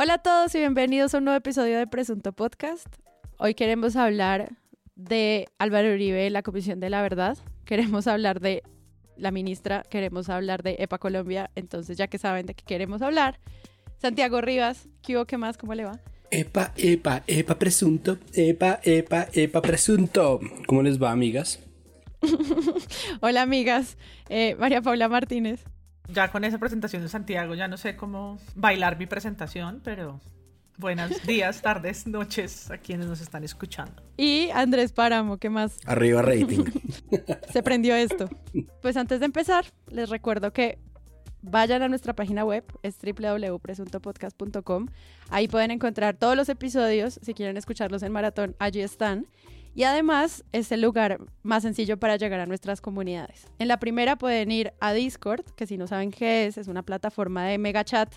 Hola a todos y bienvenidos a un nuevo episodio de Presunto Podcast. Hoy queremos hablar de Álvaro Uribe, la Comisión de la Verdad. Queremos hablar de la ministra, queremos hablar de EPA Colombia. Entonces, ya que saben de qué queremos hablar, Santiago Rivas, ¿qué hubo? ¿Qué más? ¿Cómo le va? Epa, epa, epa, presunto. Epa, epa, epa, presunto. ¿Cómo les va, amigas? Hola, amigas. Eh, María Paula Martínez ya con esa presentación de Santiago ya no sé cómo bailar mi presentación, pero buenos días, tardes, noches a quienes nos están escuchando. Y Andrés Páramo, ¿qué más? Arriba rating. Se prendió esto. Pues antes de empezar, les recuerdo que vayan a nuestra página web, es www.presuntopodcast.com. Ahí pueden encontrar todos los episodios, si quieren escucharlos en maratón, allí están. Y además es el lugar más sencillo para llegar a nuestras comunidades. En la primera pueden ir a Discord, que si no saben qué es, es una plataforma de mega chat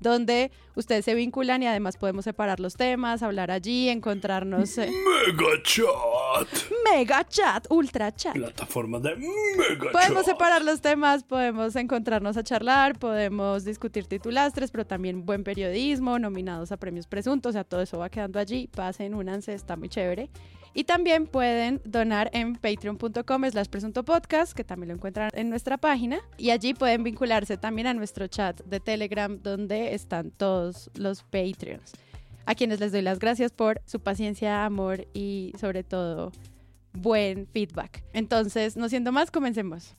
donde ustedes se vinculan y además podemos separar los temas, hablar allí, encontrarnos. Eh, mega chat. Mega chat, ultra chat. Plataforma de mega Podemos separar los temas, podemos encontrarnos a charlar, podemos discutir titulastres, pero también buen periodismo, nominados a premios presuntos, o sea, todo eso va quedando allí. Pasen, únanse, está muy chévere. Y también pueden donar en patreon.com slash presunto podcast, que también lo encuentran en nuestra página. Y allí pueden vincularse también a nuestro chat de Telegram, donde están todos los Patreons. A quienes les doy las gracias por su paciencia, amor y sobre todo buen feedback. Entonces, no siendo más, comencemos.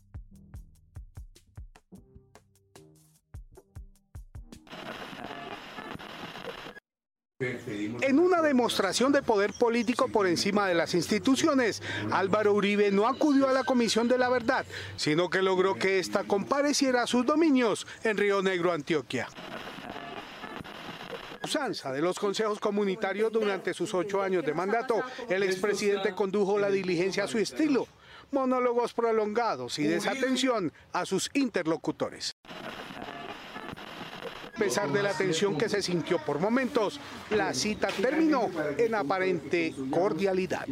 En una demostración de poder político por encima de las instituciones, Álvaro Uribe no acudió a la Comisión de la Verdad, sino que logró que ésta compareciera a sus dominios en Río Negro, Antioquia usanza de los consejos comunitarios durante sus ocho años de mandato, el expresidente condujo la diligencia a su estilo, monólogos prolongados y desatención a sus interlocutores. A pesar de la tensión que se sintió por momentos, la cita terminó en aparente cordialidad.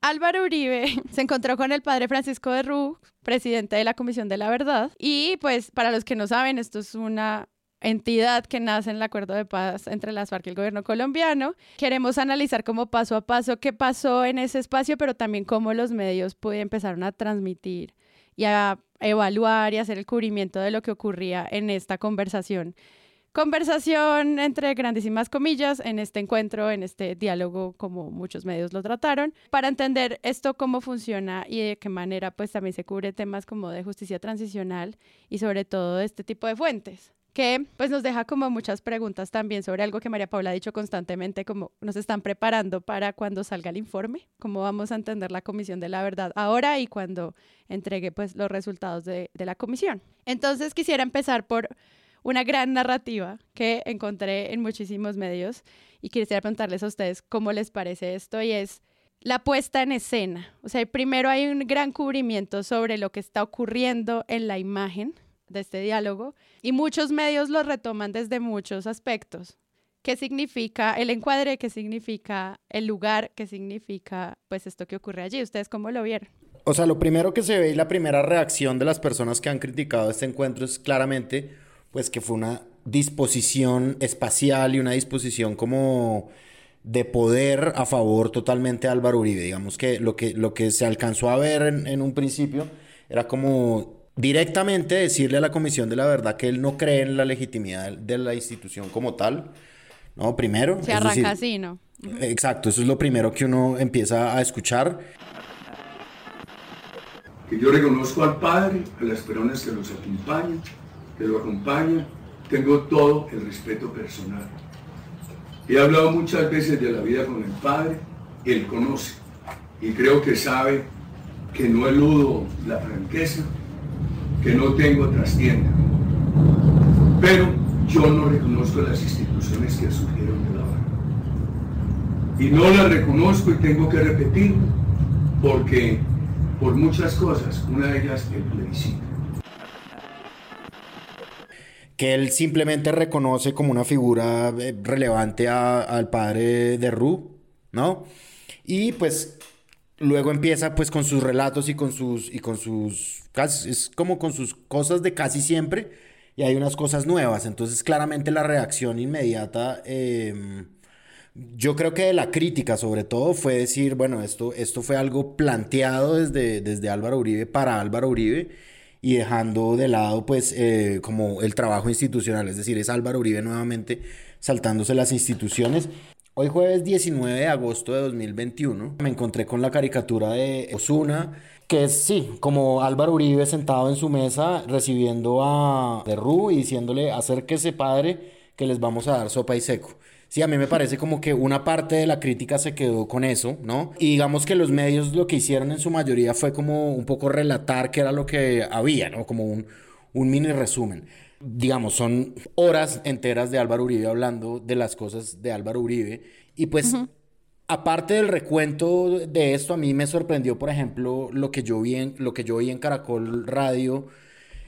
Álvaro Uribe se encontró con el padre Francisco de Rú, presidente de la Comisión de la Verdad. Y pues para los que no saben, esto es una entidad que nace en el acuerdo de paz entre las FARC y el gobierno colombiano. Queremos analizar como paso a paso qué pasó en ese espacio, pero también cómo los medios empezaron a transmitir y a evaluar y hacer el cubrimiento de lo que ocurría en esta conversación. Conversación entre grandísimas comillas en este encuentro, en este diálogo, como muchos medios lo trataron, para entender esto cómo funciona y de qué manera pues también se cubre temas como de justicia transicional y sobre todo este tipo de fuentes que pues nos deja como muchas preguntas también sobre algo que María Paula ha dicho constantemente, como nos están preparando para cuando salga el informe, cómo vamos a entender la Comisión de la Verdad ahora y cuando entregue pues los resultados de, de la comisión. Entonces quisiera empezar por una gran narrativa que encontré en muchísimos medios y quisiera preguntarles a ustedes cómo les parece esto y es la puesta en escena. O sea, primero hay un gran cubrimiento sobre lo que está ocurriendo en la imagen de este diálogo y muchos medios lo retoman desde muchos aspectos. ¿Qué significa el encuadre? ¿Qué significa el lugar? ¿Qué significa pues esto que ocurre allí? ¿Ustedes cómo lo vieron? O sea, lo primero que se ve y la primera reacción de las personas que han criticado este encuentro es claramente pues que fue una disposición espacial y una disposición como de poder a favor totalmente de Álvaro Uribe. Digamos que lo que, lo que se alcanzó a ver en, en un principio era como directamente decirle a la Comisión de la Verdad que él no cree en la legitimidad de la institución como tal. No, primero. Se arranca así, ¿no? Exacto, eso es lo primero que uno empieza a escuchar. Que yo reconozco al Padre, a las personas que los acompañan, que lo acompañan, tengo todo el respeto personal. He hablado muchas veces de la vida con el Padre, Él conoce y creo que sabe que no eludo la franqueza, que no tengo trastienda. Pero yo no reconozco las instituciones que surgieron de la barra. Y no las reconozco y tengo que repetirlo porque por muchas cosas, una de ellas el plebiscito. Que él simplemente reconoce como una figura eh, relevante al padre de Ru, ¿no? Y pues luego empieza pues con sus relatos y con sus y con sus es como con sus cosas de casi siempre y hay unas cosas nuevas. Entonces, claramente la reacción inmediata, em, yo creo que de la crítica sobre todo fue decir, bueno, esto, esto fue algo planteado desde, desde Álvaro Uribe para Álvaro Uribe y dejando de lado pues eh, como el trabajo institucional, es decir, es Álvaro Uribe nuevamente saltándose las instituciones. Hoy jueves 19 de agosto de 2021 me encontré con la caricatura de Osuna que es, sí, como Álvaro Uribe sentado en su mesa recibiendo a Derru y diciéndole, acérquese padre, que les vamos a dar sopa y seco. Sí, a mí me parece como que una parte de la crítica se quedó con eso, ¿no? Y digamos que los medios lo que hicieron en su mayoría fue como un poco relatar qué era lo que había, ¿no? Como un, un mini resumen. Digamos, son horas enteras de Álvaro Uribe hablando de las cosas de Álvaro Uribe. Y pues aparte del recuento de esto, a mí me sorprendió, por ejemplo, lo que yo vi en, lo que yo vi en Caracol Radio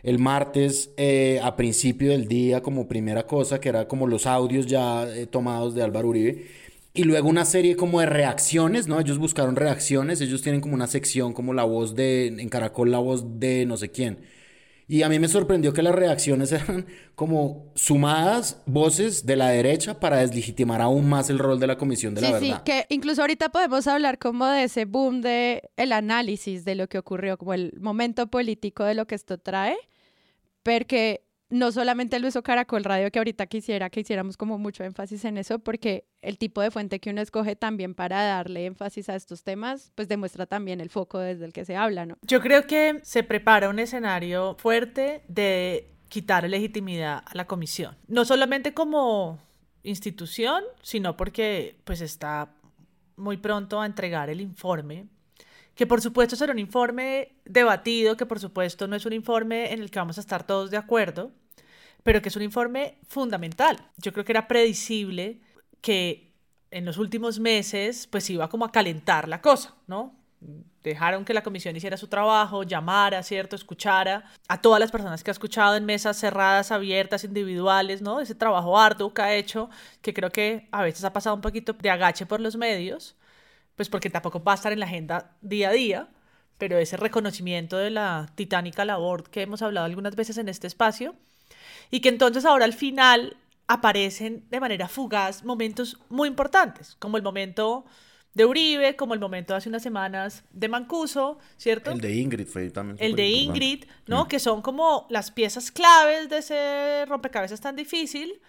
el martes eh, a principio del día como primera cosa, que era como los audios ya eh, tomados de Álvaro Uribe. Y luego una serie como de reacciones, ¿no? Ellos buscaron reacciones, ellos tienen como una sección como la voz de, en Caracol, la voz de no sé quién. Y a mí me sorprendió que las reacciones eran como sumadas voces de la derecha para deslegitimar aún más el rol de la Comisión de la Verdad. Sí, que incluso ahorita podemos hablar como de ese boom de el análisis de lo que ocurrió, como el momento político de lo que esto trae, porque no solamente lo hizo Caracol Radio, que ahorita quisiera que hiciéramos como mucho énfasis en eso, porque el tipo de fuente que uno escoge también para darle énfasis a estos temas, pues demuestra también el foco desde el que se habla, ¿no? Yo creo que se prepara un escenario fuerte de quitar legitimidad a la comisión. No solamente como institución, sino porque pues está muy pronto a entregar el informe que por supuesto será un informe debatido, que por supuesto no es un informe en el que vamos a estar todos de acuerdo, pero que es un informe fundamental. Yo creo que era predecible que en los últimos meses pues iba como a calentar la cosa, ¿no? Dejaron que la comisión hiciera su trabajo, llamara, ¿cierto? Escuchara a todas las personas que ha escuchado en mesas cerradas, abiertas, individuales, ¿no? Ese trabajo arduo que ha hecho, que creo que a veces ha pasado un poquito de agache por los medios, pues porque tampoco va a estar en la agenda día a día, pero ese reconocimiento de la titánica labor que hemos hablado algunas veces en este espacio, y que entonces ahora al final aparecen de manera fugaz momentos muy importantes, como el momento de Uribe, como el momento hace unas semanas de Mancuso, ¿cierto? El de Ingrid fue también. El de Ingrid, ¿no? Mm. Que son como las piezas claves de ese rompecabezas tan difícil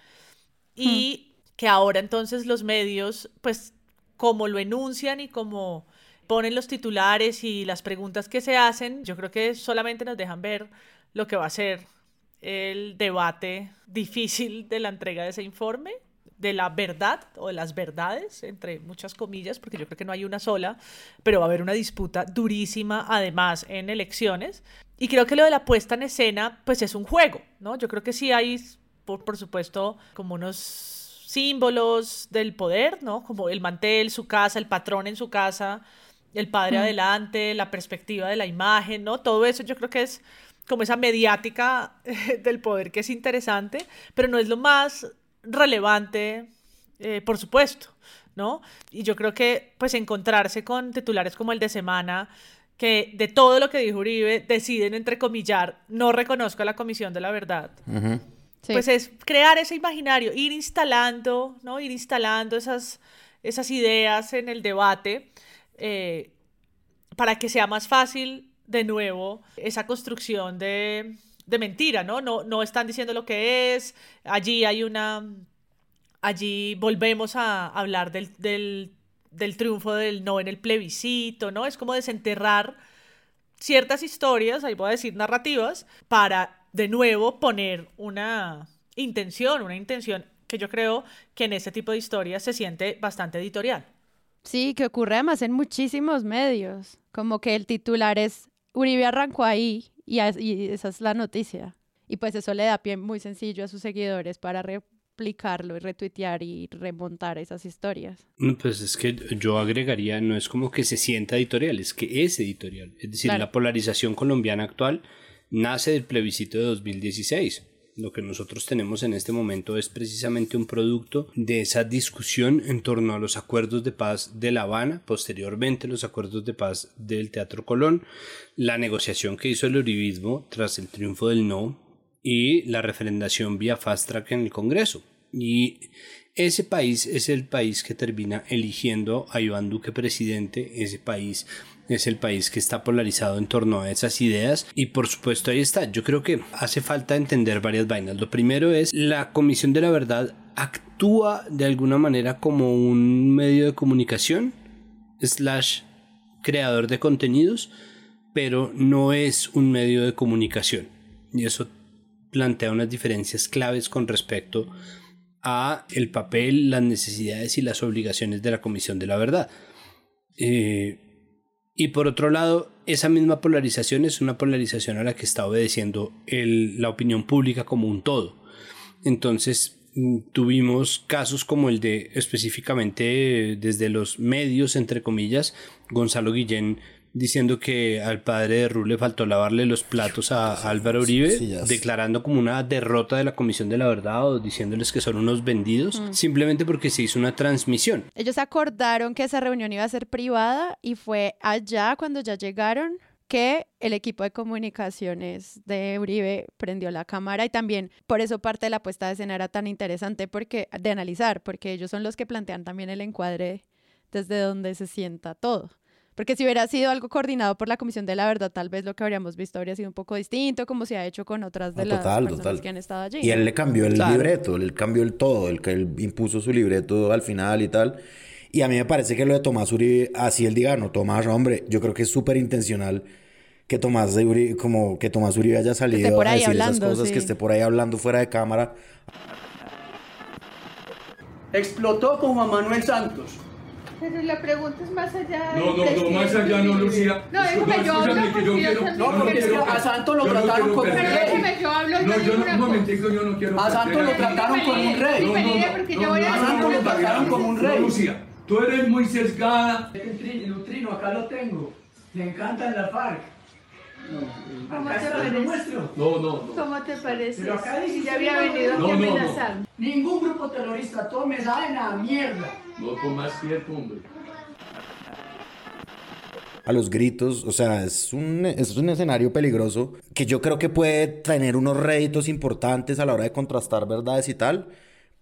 y mm. que ahora entonces los medios, pues, como lo enuncian y como ponen los titulares y las preguntas que se hacen, yo creo que solamente nos dejan ver lo que va a ser el debate difícil de la entrega de ese informe, de la verdad o de las verdades, entre muchas comillas, porque yo creo que no hay una sola, pero va a haber una disputa durísima además en elecciones. Y creo que lo de la puesta en escena, pues es un juego, ¿no? Yo creo que sí hay, por, por supuesto, como unos símbolos del poder, ¿no? Como el mantel, su casa, el patrón en su casa, el padre adelante, la perspectiva de la imagen, ¿no? Todo eso yo creo que es como esa mediática del poder que es interesante, pero no es lo más relevante, eh, por supuesto, ¿no? Y yo creo que pues encontrarse con titulares como el de semana, que de todo lo que dijo Uribe deciden entrecomillar, no reconozco a la Comisión de la Verdad. Pues es crear ese imaginario, ir instalando, ¿no? Ir instalando esas, esas ideas en el debate eh, para que sea más fácil de nuevo esa construcción de, mentira, ¿no? ¿no? No están diciendo lo que es, allí hay una, allí volvemos a hablar del, del, triunfo del no en el plebiscito, ¿no? Es como desenterrar ciertas historias, ahí voy a decir narrativas, para de nuevo poner una intención, una intención que yo creo que en este tipo de historias se siente bastante editorial. Sí, que ocurre además en muchísimos medios, como que el titular es Uribe arrancó ahí y, esa es la noticia. Y pues eso le da pie muy sencillo a sus seguidores para replicarlo y retuitear y remontar esas historias. Pues es que yo agregaría, no es como que se sienta editorial, es que es editorial. Es decir, la polarización colombiana actual nace del plebiscito de 2016 lo que nosotros tenemos en este momento es precisamente un producto de esa discusión en torno a los acuerdos de paz de La Habana, posteriormente los acuerdos de paz del Teatro Colón, la negociación que hizo el uribismo tras el triunfo del no y la referendación vía fast track en el Congreso. Y ese país es el país que termina eligiendo a Iván Duque presidente, ese país es el país que está polarizado en torno a esas ideas y por supuesto ahí está. Yo creo que hace falta entender varias vainas. Lo primero es la Comisión de la Verdad actúa de alguna manera como un medio de comunicación slash creador de contenidos, pero no es un medio de comunicación. Y eso plantea unas diferencias claves con respecto a el papel, las necesidades y las obligaciones de la Comisión de la Verdad. Eh, y por otro lado, esa misma polarización es una polarización a la que está obedeciendo la opinión pública como un todo. Entonces, mm, tuvimos casos como el de específicamente desde los medios, entre comillas, Gonzalo Guillén diciendo que al padre de Ru le faltó lavarle los platos a Álvaro Uribe, declarando como una derrota de la Comisión de la Verdad o diciéndoles que son unos vendidos, mm. simplemente porque se hizo una transmisión. Ellos acordaron que esa reunión iba a ser privada y fue allá cuando ya llegaron que el equipo de comunicaciones de Uribe prendió la cámara y también por eso parte de la puesta de escena era tan interesante porque de analizar, porque ellos son los que plantean también el encuadre desde donde se sienta todo. Porque si hubiera sido algo coordinado por la Comisión de la Verdad, tal vez lo que habríamos visto habría sido un poco distinto, como se ha hecho con otras de las personas que han estado allí. Y él le cambió el libreto, él cambió el todo, el que él impuso su libreto al final y tal. Y a mí me parece que lo de Tomás Uribe, así él diga, no, Tomás, hombre, yo creo que es súper intencional que Tomás, Uribe, como que Tomás Uribe haya salido a decir esas cosas, que esté por ahí hablando fuera de cámara. Explotó como a Manuel Santos pero la pregunta es más allá. No, no, no, más allá no, Lucía. No, déjeme yo hablo porque yo quiero. No, porque es que a Santos lo trataron como un rey. Déjeme yo hablo. No, yo no, un momentico, yo no quiero. A Santos lo trataron como un rey. No, no, A Santos lo trataron como un rey. Lucía, tú eres muy sesgada. Lutrino, acá lo tengo. Le encanta la FARC. ¿Cómo te parece? No, no, ¿Cómo te parece? Pero acá dice ya había venido aquí a amenazar. Ningún grupo terrorista tome la mierda. No con más tiempo, hombre. A los gritos, o sea, es un, es un escenario peligroso que yo creo que puede tener unos réditos importantes a la hora de contrastar verdades y tal,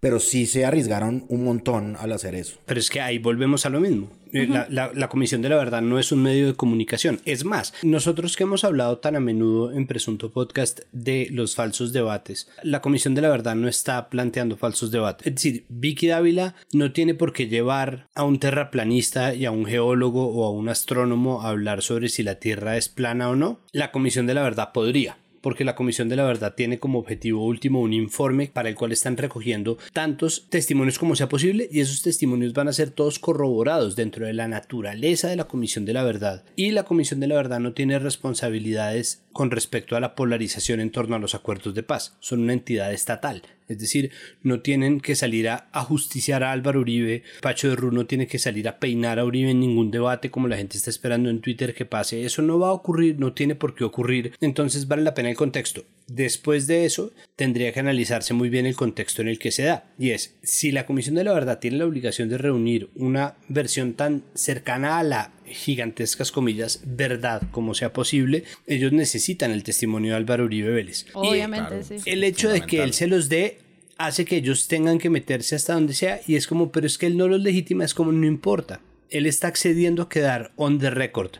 pero sí se arriesgaron un montón al hacer eso. Pero es que ahí volvemos a lo mismo. Eh, la, Comisión de la Verdad no es un medio de comunicación. Es más, nosotros que hemos hablado tan a menudo en Presunto Podcast de los falsos debates, la Comisión de la Verdad no está planteando falsos debates. Es decir, Vicky Dávila no tiene por qué llevar a un terraplanista y a un geólogo o a un astrónomo a hablar sobre si la Tierra es plana o no. La Comisión de la Verdad podría porque la Comisión de la Verdad tiene como objetivo último un informe para el cual están recogiendo tantos testimonios como sea posible y esos testimonios van a ser todos corroborados dentro de la naturaleza de la Comisión de la Verdad. Y la Comisión de la Verdad no tiene responsabilidades con respecto a la polarización en torno a los acuerdos de paz. Son una entidad estatal. Es decir, no tienen que salir a, justiciar a Álvaro Uribe, Pacho de Ru no tiene que salir a peinar a Uribe en ningún debate como la gente está esperando en Twitter que pase. Eso no va a ocurrir, no tiene por qué ocurrir. Entonces vale la pena el contexto. Después de eso, tendría que analizarse muy bien el contexto en el que se da. Y es, si la Comisión de la Verdad tiene la obligación de reunir una versión tan cercana a la gigantescas comillas, verdad como sea posible, ellos necesitan el testimonio de Álvaro Uribe Vélez. Obviamente, sí. El hecho de que él se los dé hace que ellos tengan que meterse hasta donde sea y es como, pero es que él no los legitima, es como no importa. Él está accediendo a quedar on the record.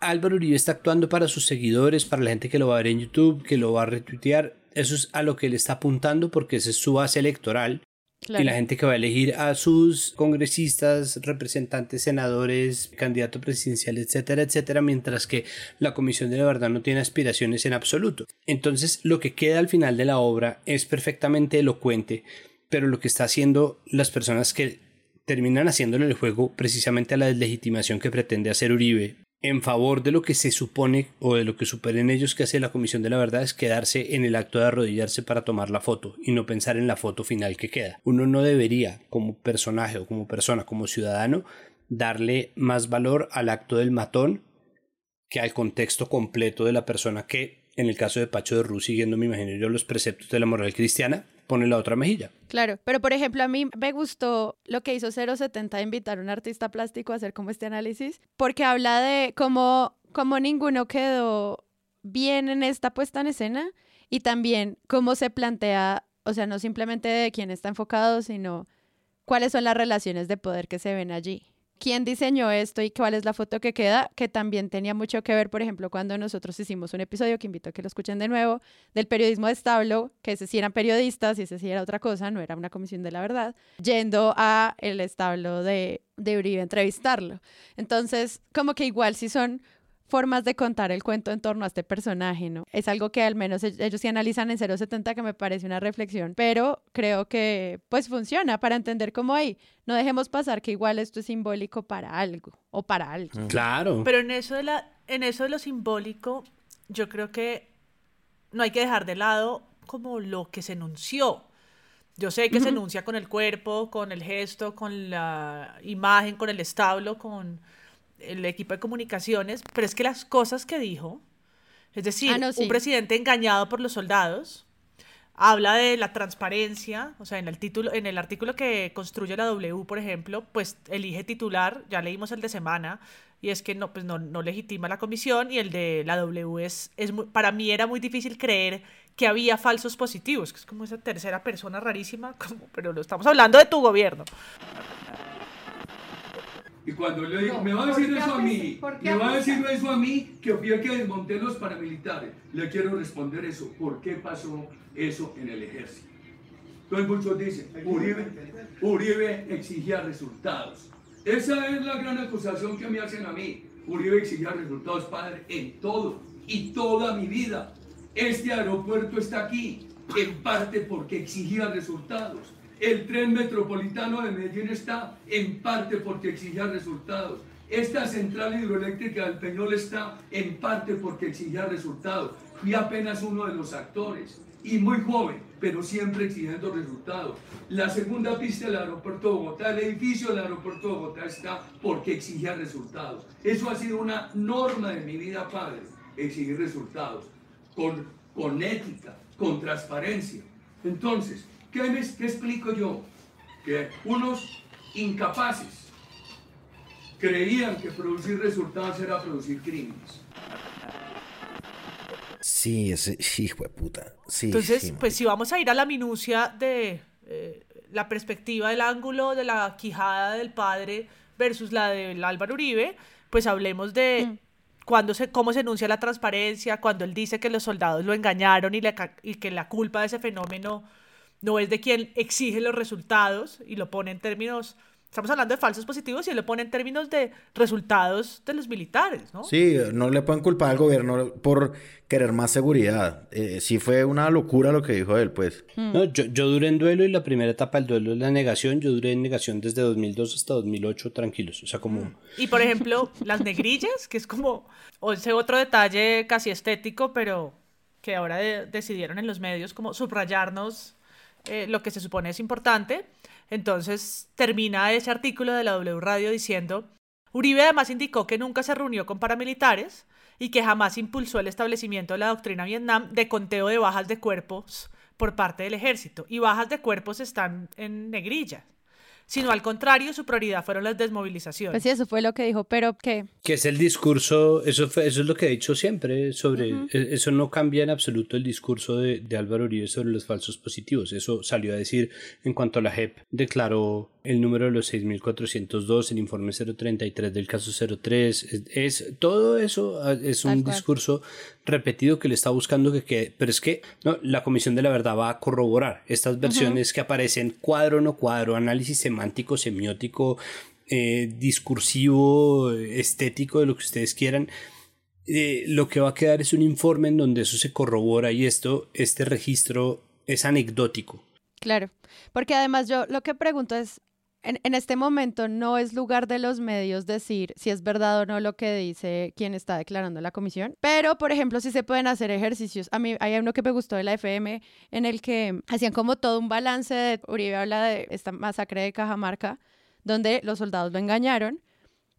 Álvaro Uribe está actuando para sus seguidores, para la gente que lo va a ver en YouTube, que lo va a retuitear. Eso es a lo que él está apuntando porque esa es su base electoral. Y la gente que va a elegir a sus congresistas, representantes, senadores, candidato presidencial, etcétera, etcétera, mientras que la Comisión de la Verdad no tiene aspiraciones en absoluto. Entonces, lo que queda al final de la obra es perfectamente elocuente, pero lo que está haciendo las personas que terminan haciéndole el juego precisamente a la deslegitimación que pretende hacer Uribe en favor de lo que se supone o de lo que superen ellos que hace la Comisión de la Verdad es quedarse en el acto de arrodillarse para tomar la foto y no pensar en la foto final que queda. Uno no debería, como personaje o como persona, como ciudadano, darle más valor al acto del matón que al contexto completo de la persona que, en el caso de Pacho de Rú, siguiendo, me imagino yo, los preceptos de la moral cristiana, pone la otra mejilla. Claro, pero por ejemplo, a mí me gustó lo que hizo 070 de invitar a un artista plástico a hacer como este análisis, porque habla de cómo, cómo ninguno quedó bien en esta puesta en escena y también cómo se plantea, o sea, no simplemente de quién está enfocado, sino cuáles son las relaciones de poder que se ven allí. ¿Quién diseñó esto y cuál es la foto que queda? Que también tenía mucho que ver, por ejemplo, cuando nosotros hicimos un episodio, que invito a que lo escuchen de nuevo, del periodismo de establo, que ese sí eran periodistas y ese sí era otra cosa, no era una comisión de la verdad, yendo a el establo de, de Uribe a entrevistarlo. Entonces, como que igual si son formas de contar el cuento en torno a este personaje, ¿no? Es algo que al menos e-, ellos sí analizan en 070 que me parece una reflexión, pero creo que pues funciona para entender cómo hay. No dejemos pasar que igual esto es simbólico para algo o para algo. Mm. Claro. Pero en eso de la en eso de lo simbólico, yo creo que no hay que dejar de lado como lo que se enunció. Yo sé que se enuncia con el cuerpo, con el gesto, con la imagen, con el establo, con el equipo de comunicaciones, pero es que las cosas que dijo, es decir, Ah, no, sí. un presidente engañado por los soldados, habla de la transparencia, o sea, en el título, en el artículo que construye la W, por ejemplo, pues elige titular, ya leímos el de semana, y es que no, pues no, no legitima la comisión, y el de la W es, es muy- para mí era muy difícil creer que había falsos positivos, que es como esa tercera persona rarísima, como, pero lo estamos hablando de tu gobierno. Y cuando le digo, No, me va a ¿por decir eso a mí, me va a decir eso a mí, que fui el que desmonté los paramilitares. Le quiero responder eso. ¿Por qué pasó eso en el ejército? Entonces muchos dicen, Uribe, Uribe exigía resultados. Esa es la gran acusación que me hacen a mí. Uribe exigía resultados, padre, en todo y toda mi vida. Este aeropuerto está aquí, en parte porque exigía resultados. El tren metropolitano de Medellín está en parte porque exigía resultados. Esta central hidroeléctrica del Peñol está en parte porque exigía resultados. Fui apenas uno de los actores y muy joven, pero siempre exigiendo resultados. La segunda pista del aeropuerto de Bogotá, el edificio del aeropuerto de Bogotá está porque exigía resultados. Eso ha sido una norma de mi vida, padre, exigir resultados, con, con ética, con transparencia. Entonces, ¿qué, me- qué explico yo? Que unos incapaces creían que producir resultados era producir crímenes. Sí, ese hijo de puta. Sí, Entonces, sí, pues si vamos a ir a la minucia de eh, la perspectiva del ángulo de la quijada del padre versus la del Álvaro Uribe, pues hablemos de cuando se, cómo se enuncia la transparencia, cuando él dice que los soldados lo engañaron y, le ca- y que la culpa de ese fenómeno no es de quien exige los resultados y lo pone en términos, estamos hablando de falsos positivos y él lo pone en términos de resultados de los militares, ¿no? Sí, no le pueden culpar al gobierno por querer más seguridad. Eh, sí fue una locura lo que dijo él, pues. No, yo, yo duré en duelo y la primera etapa del duelo es la negación. Yo duré en negación desde 2002 hasta 2008 tranquilos. O sea, como... Y por ejemplo, las negrillas, que es como o ese otro detalle casi estético, pero que ahora de- decidieron en los medios como subrayarnos eh, lo que se supone es importante. Entonces termina ese artículo de la W Radio diciendo, Uribe además indicó que nunca se reunió con paramilitares y que jamás impulsó el establecimiento de la doctrina Vietnam de conteo de bajas de cuerpos por parte del ejército. Y bajas de cuerpos están en negrilla. Sino al contrario, su prioridad fueron las desmovilizaciones. Pues sí, eso fue lo que dijo, pero que Que es el discurso, eso, fue- eso es lo que he dicho siempre sobre, e- eso no cambia en absoluto el discurso de, de Álvaro Uribe sobre los falsos positivos. Eso salió a decir en cuanto a la JEP, declaró el número de los 6.402, el informe 033 del caso 03, es, es- todo eso ah, es un discurso repetido que le está buscando que quede, pero es que no, la Comisión de la Verdad va a corroborar estas versiones que aparecen cuadro no cuadro, análisis semántico, semiótico, eh, discursivo, estético, de lo que ustedes quieran. Eh, lo que va a quedar es un informe en donde eso se corrobora y esto, este registro es anecdótico. Claro, porque además yo lo que pregunto es, en, este momento no es lugar de los medios decir si es verdad o no lo que dice quien está declarando la comisión, pero por ejemplo si se pueden hacer ejercicios. A mí hay uno que me gustó de la FM en el que hacían como todo un balance de, Uribe habla de esta masacre de Cajamarca, donde los soldados lo engañaron,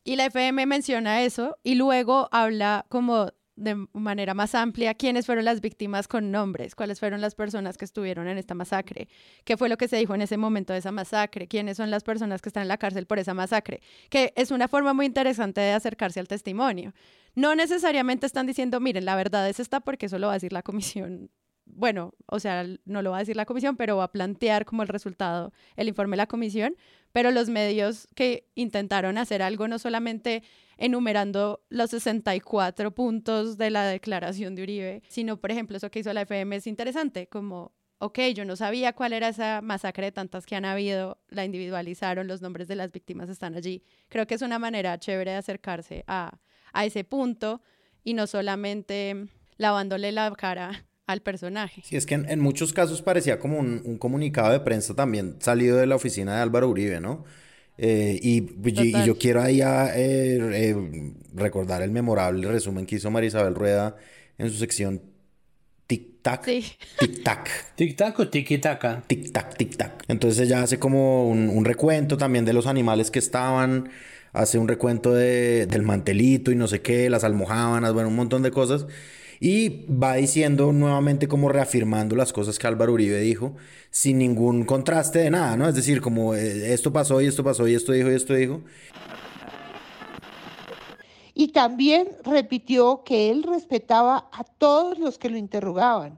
y la FM menciona eso y luego habla como de manera más amplia quiénes fueron las víctimas con nombres, cuáles fueron las personas que estuvieron en esta masacre, qué fue lo que se dijo en ese momento de esa masacre, quiénes son las personas que están en la cárcel por esa masacre, que es una forma muy interesante de acercarse al testimonio. No necesariamente están diciendo, miren, la verdad es esta porque eso lo va a decir la comisión. Bueno, o sea, no lo va a decir la comisión, pero va a plantear como el resultado el informe de la comisión, pero los medios que intentaron hacer algo no solamente enumerando los 64 puntos de la declaración de Uribe, sino, por ejemplo, eso que hizo la FM es interesante, como, ok, yo no sabía cuál era esa masacre de tantas que han habido, la individualizaron, los nombres de las víctimas están allí. Creo que es una manera chévere de acercarse a, a ese punto y no solamente lavándole la cara al personaje. Sí, es que en, muchos casos parecía como un, un, comunicado de prensa también salido de la oficina de Álvaro Uribe, ¿no? Eh, y, y, yo quiero ahí a, eh, eh, recordar el memorable resumen que hizo María Isabel Rueda en su sección Tic Tac. Sí. Tic Tac. Tic Tac o Tiki Taca. Tic Tac, Tic Tac. Entonces ella hace como un, un, recuento también de los animales que estaban, hace un recuento de, del mantelito y no sé qué, las almohábanas, bueno, un montón de cosas. Y va diciendo nuevamente como reafirmando las cosas que Álvaro Uribe dijo, sin ningún contraste de nada, ¿no? Es decir, como eh, esto pasó y esto pasó y esto dijo y esto dijo. Y también repitió que él respetaba a todos los que lo interrogaban,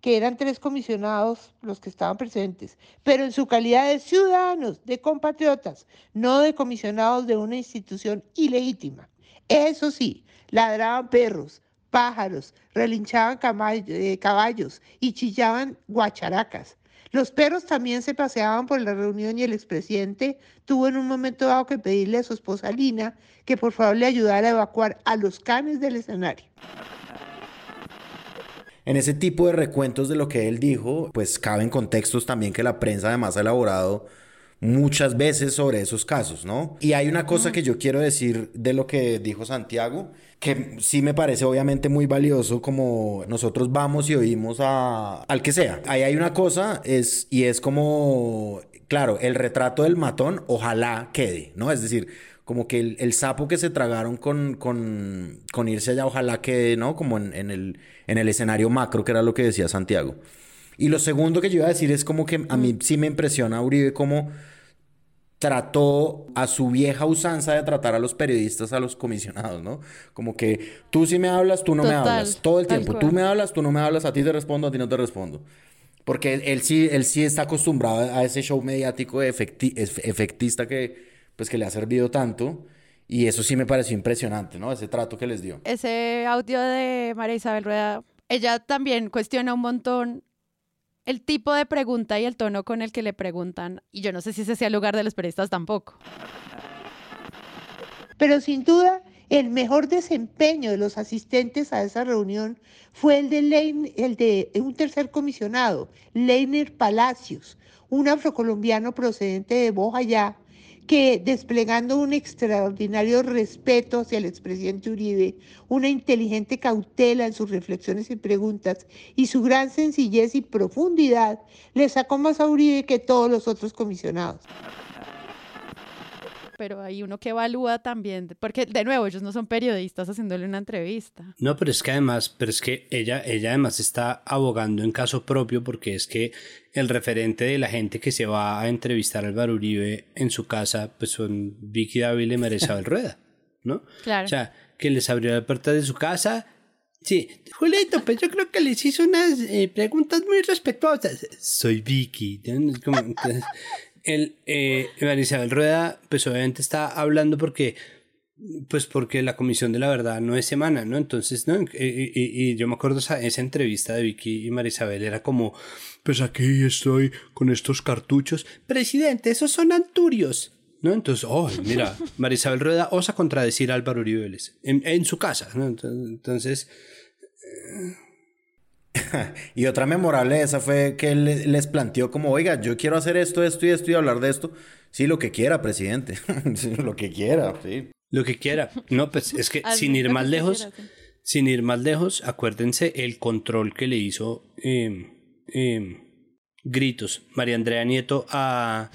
que eran tres comisionados los que estaban presentes, pero en su calidad de ciudadanos, de compatriotas, no de comisionados de una institución ilegítima. Eso sí, ladraban perros, pájaros, relinchaban eh, caballos y chillaban guacharacas. Los perros también se paseaban por la reunión y el expresidente tuvo en un momento dado que pedirle a su esposa Lina que por favor le ayudara a evacuar a los canes del escenario. En ese tipo de recuentos de lo que él dijo, pues caben contextos también que la prensa además ha elaborado muchas veces sobre esos casos, ¿no? Y hay una cosa que yo quiero decir de lo que dijo Santiago, que sí me parece obviamente muy valioso como nosotros vamos y oímos a, al que sea. Ahí hay una cosa es, y es como, claro, el retrato del matón ojalá quede, ¿no? Es decir, como que el, sapo que se tragaron con, con, con, irse allá ojalá quede, ¿no? Como en, en, el, en el escenario macro, que era lo que decía Santiago. Y lo segundo que yo iba a decir es como que a mí sí me impresiona Uribe como trató a su vieja usanza de tratar a los periodistas, a los comisionados, ¿no? Como que tú sí me hablas, tú no me hablas, todo el tiempo. Tú me hablas, tú no me hablas, a ti te respondo, a ti no te respondo. Porque él, sí, él sí está acostumbrado a ese show mediático efectista que, pues, que le ha servido tanto. Y eso sí me pareció impresionante, ¿no? Ese trato que les dio. Ese audio de María Isabel Rueda, ella también cuestiona un montón el tipo de pregunta y el tono con el que le preguntan. Y yo no sé si ese sea el lugar de los periodistas tampoco. Pero sin duda, el mejor desempeño de los asistentes a esa reunión fue el de, el de un tercer comisionado, Leiner Palacios, un afrocolombiano procedente de Bojayá, que desplegando un extraordinario respeto hacia el expresidente Uribe, una inteligente cautela en sus reflexiones y preguntas y su gran sencillez y profundidad, le sacó más a Uribe que todos los otros comisionados pero hay uno que evalúa también, porque de nuevo, ellos no son periodistas haciéndole una entrevista. No, pero es que además, pero es que ella, ella además está abogando en caso propio porque es que el referente de la gente que se va a entrevistar al Álvaro Uribe en su casa, pues son Vicky Dávila y María Isabel Rueda, ¿no? Claro. O sea, que les abrió la puerta de su casa. Sí, Julito, pues yo creo que les hizo unas eh, preguntas muy respetuosas. Soy Vicky. El, eh, Isabel Rueda, pues obviamente está hablando porque, pues porque la Comisión de la Verdad no es semana, ¿no? Entonces, ¿no? Y, yo me acuerdo esa, esa entrevista de Vicky y Marisabel era como, pues aquí estoy con estos cartuchos. Presidente, esos son anturios. ¿No? Entonces, oh, mira, Marisabel Rueda osa contradecir a Álvaro Uribe en, en su casa, ¿no? Entonces... Eh, y otra memorable de esa fue que él les planteó como, oiga, yo quiero hacer esto, esto y esto y hablar de esto. Sí, lo que quiera, presidente. lo que quiera, sí. Lo que quiera. No, pues es que sin ir más lejos, sin ir más lejos, acuérdense el control que le hizo em, em, Gritos, María Andrea Nieto, a,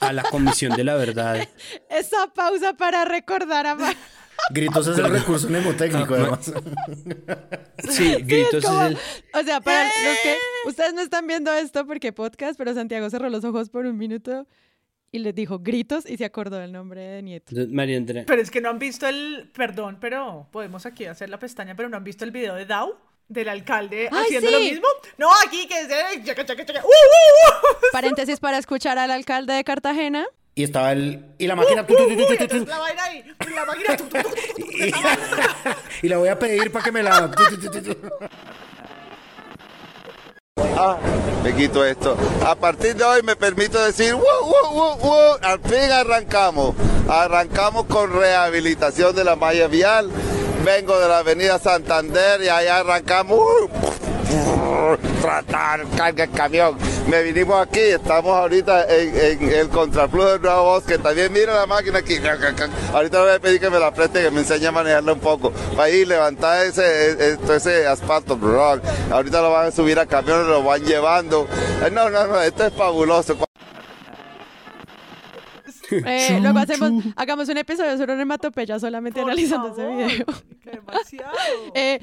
a la Comisión de la Verdad. Esa pausa para recordar a... Gritos es el recurso mnemotécnico, además. Sí, gritos es, el. O sea, para los que. Ustedes no están viendo esto porque podcast, pero Santiago cerró los ojos por un minuto y les dijo gritos y se acordó del nombre de Nieto. María Andrea. Pero es que no han visto el. Perdón, pero podemos aquí hacer la pestaña, pero no han visto el video de Dow. del alcalde ¡Ay, haciendo lo mismo. No, aquí que es de- chaca, chaca, chaca. ¡Uh, uh, uh! Paréntesis para escuchar al alcalde de Cartagena. Y estaba el... Y la máquina... la vaina ahí, la máquina. y, la voy a pedir para que me la... Ah, me quito esto. A partir de hoy me permito decir, ¡Wow, wow, wow, wow! al fin arrancamos. Arrancamos con rehabilitación de la malla vial. Vengo de la avenida Santander y ahí arrancamos. ¡uh! Tratar, carga el camión. Me vinimos aquí, estamos ahorita en, en el contraflujo del Nuevo Bosque. También mira la máquina aquí. Ahorita voy a pedir que me la preste, que me enseñe a manejarla un poco. Para ir levantar ese, ese, ese asfalto. bro. Ahorita lo van a subir a camiones, lo van llevando. Eh, No, no, no, esto es fabuloso. Eh, luego hacemos, hagamos un episodio sobre onomatopeya solamente Por analizando favor, ese video. demasiado. Eh,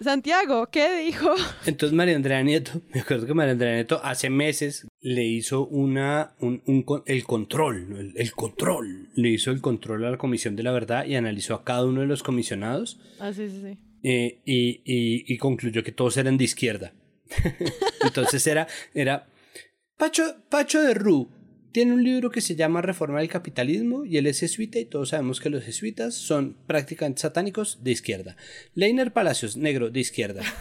Santiago, ¿qué dijo? Entonces María Andrea Nieto, me acuerdo que María Andrea Nieto hace meses le hizo una, un, un con- el control, el, el control, le hizo el control a la Comisión de la Verdad y analizó a cada uno de los comisionados Ah, sí, sí, sí. eh, y, y- y concluyó que todos eran de izquierda. Entonces era, era Pacho, Pacho de Ru tiene un libro que se llama Reforma del Capitalismo y él es jesuita y todos sabemos que los jesuitas son prácticamente satánicos de izquierda. Leiner Palacios, negro, de izquierda.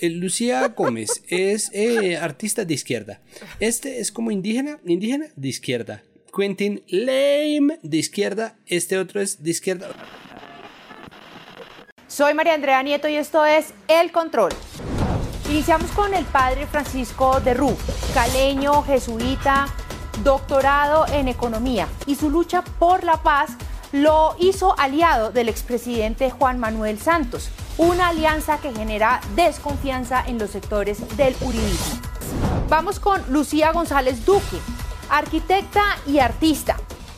Eh, Lucía Gómez es eh, artista de izquierda. Este es como indígena, indígena de izquierda. Quentin Lame de izquierda. Este otro es de izquierda. Soy María Andrea Nieto y esto es El Control. Iniciamos con el padre Francisco de Rú, caleño, jesuita, doctorado en economía y su lucha por la paz lo hizo aliado del expresidente Juan Manuel Santos, una alianza que genera desconfianza en los sectores del uribismo. Vamos con Lucía González Duque, arquitecta y artista.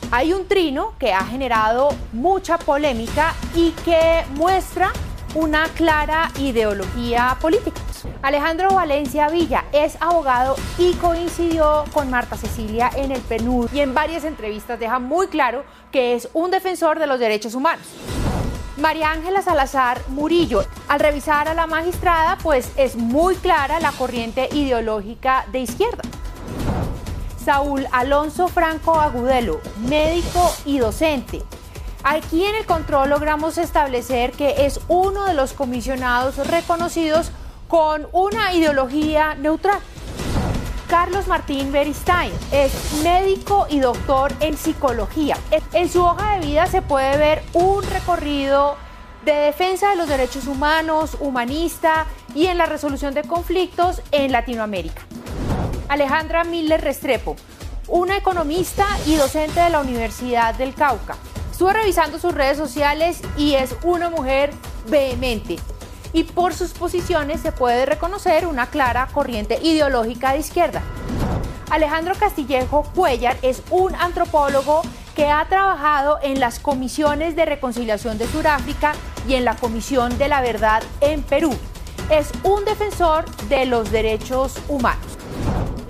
Hay un trino que ha generado mucha polémica y que muestra una clara ideología política. Alejandro Valencia Villa es abogado y coincidió con Marta Cecilia en el PNUD y en varias entrevistas deja muy claro que es un defensor de los derechos humanos. María Ángela Salazar Murillo, al revisar a la magistrada, pues es muy clara la corriente ideológica de izquierda. Saúl Alonso Franco Agudelo, médico y docente. Aquí en el control logramos establecer que es uno de los comisionados reconocidos con una ideología neutral. Carlos Martín Beristain es médico y doctor en psicología. En su hoja de vida se puede ver un recorrido de defensa de los derechos humanos, humanista y en la resolución de conflictos en Latinoamérica. Alejandra Miller Restrepo, una economista y docente de la Universidad del Cauca. Estuve revisando sus redes sociales y es una mujer vehemente. Y por sus posiciones se puede reconocer una clara corriente ideológica de izquierda. Alejandro Castillejo Cuellar es un antropólogo que ha trabajado en las comisiones de reconciliación de Sudáfrica y en la Comisión de la Verdad en Perú. Es un defensor de los derechos humanos.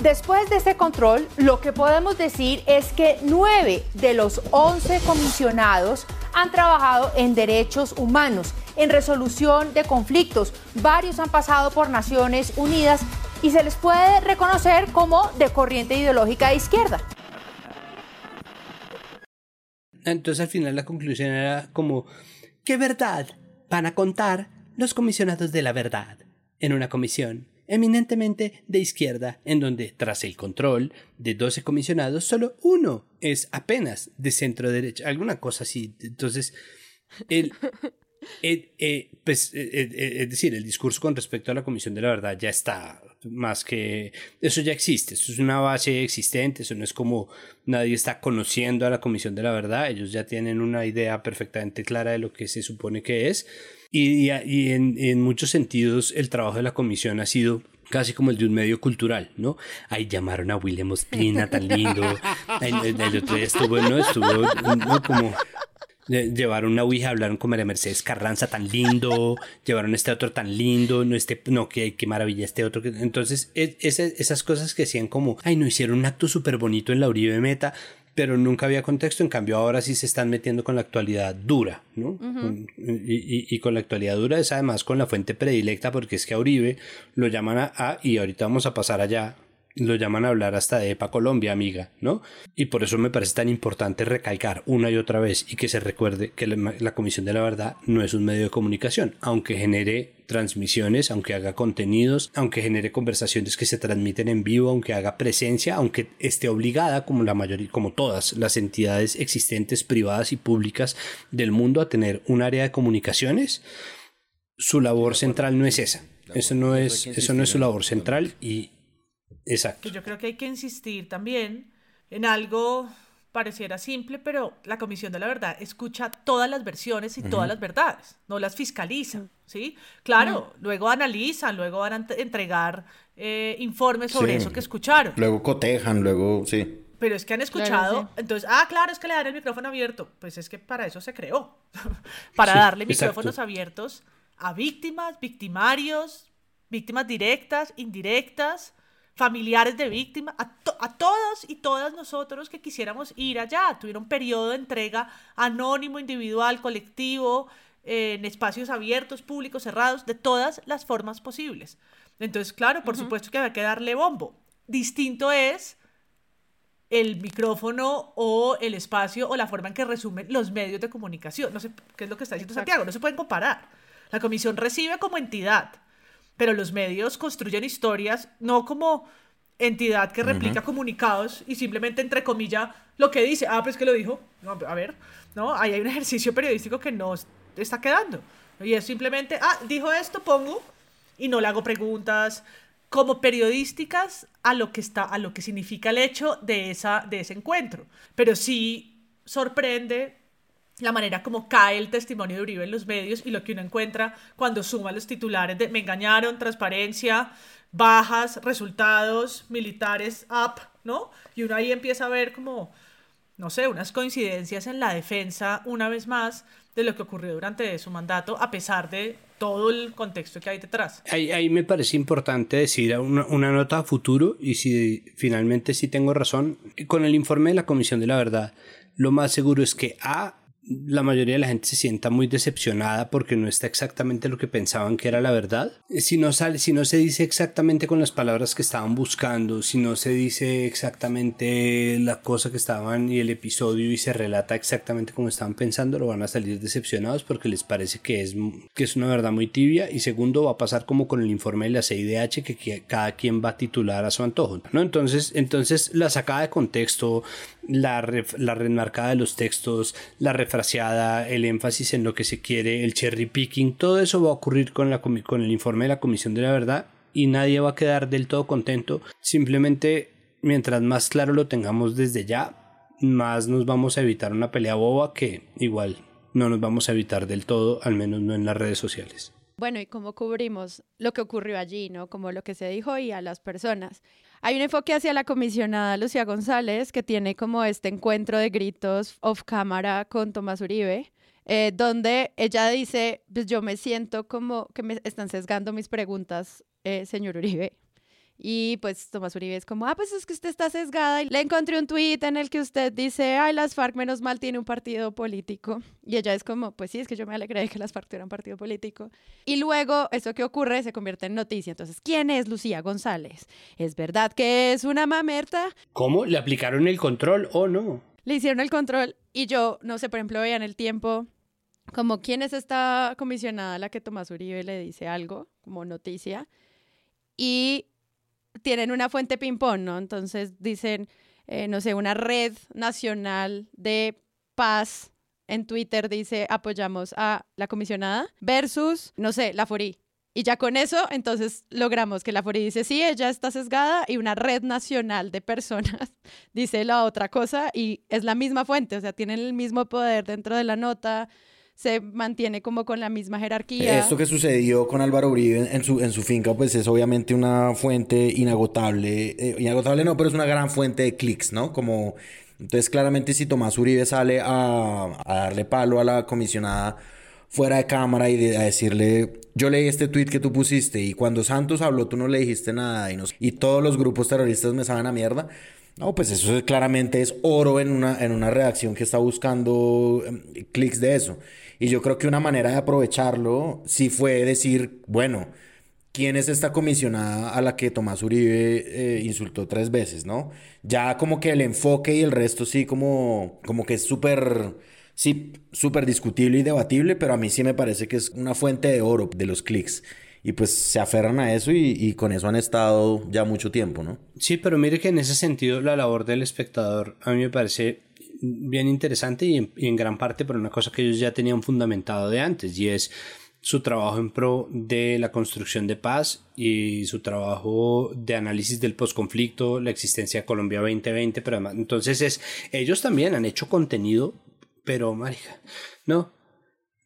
Después de este control, lo que podemos decir es que nueve de los 11 comisionados han trabajado en derechos humanos, en resolución de conflictos. Varios han pasado por Naciones Unidas y se les puede reconocer como de corriente ideológica de izquierda. Entonces al final la conclusión era como, ¿qué verdad van a contar los comisionados de la verdad en una comisión eminentemente de izquierda, en donde tras el control de 12 comisionados, solo uno es apenas de centro derecha, alguna cosa así. Entonces, el, el, eh, pues, eh, eh, es decir, el discurso con respecto a la Comisión de la Verdad ya está más que... Eso ya existe, eso es una base existente, eso no es como nadie está conociendo a la Comisión de la Verdad, ellos ya tienen una idea perfectamente clara de lo que se supone que es. Y, y, y en, en, muchos sentidos el trabajo de la comisión ha sido casi como el de un medio cultural, ¿no? Ahí llamaron a William Ospina, tan lindo. El, otro día estuvo, ¿no? Estuvo ¿no? como... Llevaron una ouija, hablaron con María Mercedes Carranza tan lindo, llevaron este otro tan lindo, no este, no, qué, qué maravilla este otro. Entonces, es, esas cosas que hacían como, ay, no hicieron un acto súper bonito en la Uribe Meta, pero nunca había contexto, en cambio ahora sí se están metiendo con la actualidad dura, ¿no? y, con la actualidad dura es además con la fuente predilecta, porque es que a Uribe lo llaman a, y ahorita vamos a pasar allá lo llaman a hablar hasta de EPA Colombia, amiga, ¿no? Y por eso me parece tan importante recalcar una y otra vez y que se recuerde que la, Comisión de la Verdad no es un medio de comunicación, aunque genere transmisiones, aunque haga contenidos, aunque genere conversaciones que se transmiten en vivo, aunque haga presencia, aunque esté obligada, como la mayoría, como todas las entidades existentes privadas y públicas del mundo, a tener un área de comunicaciones, su labor central no es esa. Eso no es, eso no es su labor central y, Exacto. Yo creo que hay que insistir también en algo pareciera simple, pero la Comisión de la Verdad escucha todas las versiones y todas las verdades, no las fiscaliza, ¿sí? Claro, luego analizan, luego van a entregar eh, informes sobre eso que escucharon. Luego cotejan, luego, sí. Pero es que han escuchado, entonces, ah, claro, es que le dan el micrófono abierto. Pues es que para eso se creó, para darle micrófonos abiertos a víctimas, victimarios, víctimas directas, indirectas, familiares de víctimas, a, a, todos y todas nosotros que quisiéramos ir allá. Tuvieron un periodo de entrega anónimo, individual, colectivo, en espacios abiertos, públicos, cerrados, de todas las formas posibles. Entonces, claro, por supuesto que había que darle bombo. Distinto es el micrófono o el espacio o la forma en que resumen los medios de comunicación. No sé qué es lo que está diciendo Santiago, no se pueden comparar. La comisión recibe como entidad pero los medios construyen historias no como entidad que replica comunicados y simplemente entre comillas lo que dice, ah, pues que lo dijo, no, a ver, no, ahí hay un ejercicio periodístico que no está quedando. Y es simplemente, ah, dijo esto, pongo, y no le hago preguntas como periodísticas a lo que está, a lo que significa el hecho de, esa, de ese encuentro. Pero sí sorprende la manera como cae el testimonio de Uribe en los medios y lo que uno encuentra cuando suma los titulares de me engañaron, transparencia, bajas, resultados, militares, up, ¿no? Y uno ahí empieza a ver como, no sé, unas coincidencias en la defensa, una vez más, de lo que ocurrió durante su mandato, a pesar de todo el contexto que hay detrás. Ahí, ahí me parece importante decir una, una, nota a futuro, y si finalmente sí tengo razón, con el informe de la Comisión de la Verdad, lo más seguro es que A, la mayoría de la gente se sienta muy decepcionada porque no está exactamente lo que pensaban que era la verdad. Eh, si no, sale, si no se dice exactamente con las palabras que estaban buscando, si no se dice exactamente la cosa que estaban y el episodio y se relata exactamente como estaban pensando, lo van a salir decepcionados porque les parece que es, que es una verdad muy tibia. Y segundo, va a pasar como con el informe de la CIDH que, cada quien va a titular a su antojo. ¿no? Entonces, entonces la sacada de contexto, la, la remarcada de los textos, la el énfasis en lo que se quiere, el cherry picking, todo eso va a ocurrir con, la, con el informe de la Comisión de la Verdad y nadie va a quedar del todo contento. Simplemente, mientras más claro lo tengamos desde ya, más nos vamos a evitar una pelea boba que igual no nos vamos a evitar del todo, al menos no en las redes sociales. Bueno, ¿y cómo cubrimos lo que ocurrió allí, no? Como lo que se dijo y a las personas. Hay un enfoque hacia la comisionada Lucía González que tiene como este encuentro de gritos off cámara con Tomás Uribe, eh, donde ella dice, pues yo me siento como que me están sesgando mis preguntas, eh, señor Uribe. Y pues Tomás Uribe es como, ah, pues es que usted está sesgada. Y le encontré un tuit en el que usted dice, ay, las FARC menos mal tiene un partido político. Y ella es como, pues sí, es que yo me alegré de que las FARC tuvieran partido político. Y luego eso que ocurre se convierte en noticia. Entonces, ¿quién es Lucía González? ¿Es verdad que es una mamerta? ¿Cómo? ¿Le aplicaron el control o no? Le hicieron el control y yo, no sé, por ejemplo, veía en el tiempo como quién es esta comisionada a la que Tomás Uribe le dice algo como noticia. Y tienen una fuente ping-pong, ¿no? Entonces dicen, eh, no sé, una red nacional de paz en Twitter dice apoyamos a la comisionada versus, no sé, la FORI. Y ya con eso, entonces logramos que la FORI dice, sí, ella está sesgada y una red nacional de personas dice la otra cosa y es la misma fuente, o sea, tienen el mismo poder dentro de la nota, se mantiene como con la misma jerarquía. Esto que sucedió con Álvaro Uribe en su, en su finca, pues es obviamente una fuente inagotable, eh, inagotable no, pero es una gran fuente de clics, ¿no? Como, entonces claramente si Tomás Uribe sale a, darle palo a la comisionada fuera de cámara y a decirle, yo leí este tweet que tú pusiste y cuando Santos habló tú no le dijiste nada y, nos, y todos los grupos terroristas me saben a mierda, No, pues eso claramente es oro en una, en una redacción que está buscando em, clics de eso. Y yo creo que una manera de aprovecharlo sí fue decir, bueno, ¿quién es esta comisionada a la que Tomás Uribe eh, insultó tres veces, no? Ya como que el enfoque y el resto sí como, como que es súper, sí, súper discutible y debatible, pero a mí sí me parece que es una fuente de oro de los clics y pues se aferran a eso y, con eso han estado ya mucho tiempo, ¿no? Sí, pero mire que en ese sentido la labor del espectador a mí me parece bien interesante y en, gran parte por una cosa que ellos ya tenían fundamentado de antes y es su trabajo en pro de la construcción de paz y su trabajo de análisis del posconflicto, la existencia de Colombia 2020, pero además, entonces es, ellos también han hecho contenido, pero marica, no,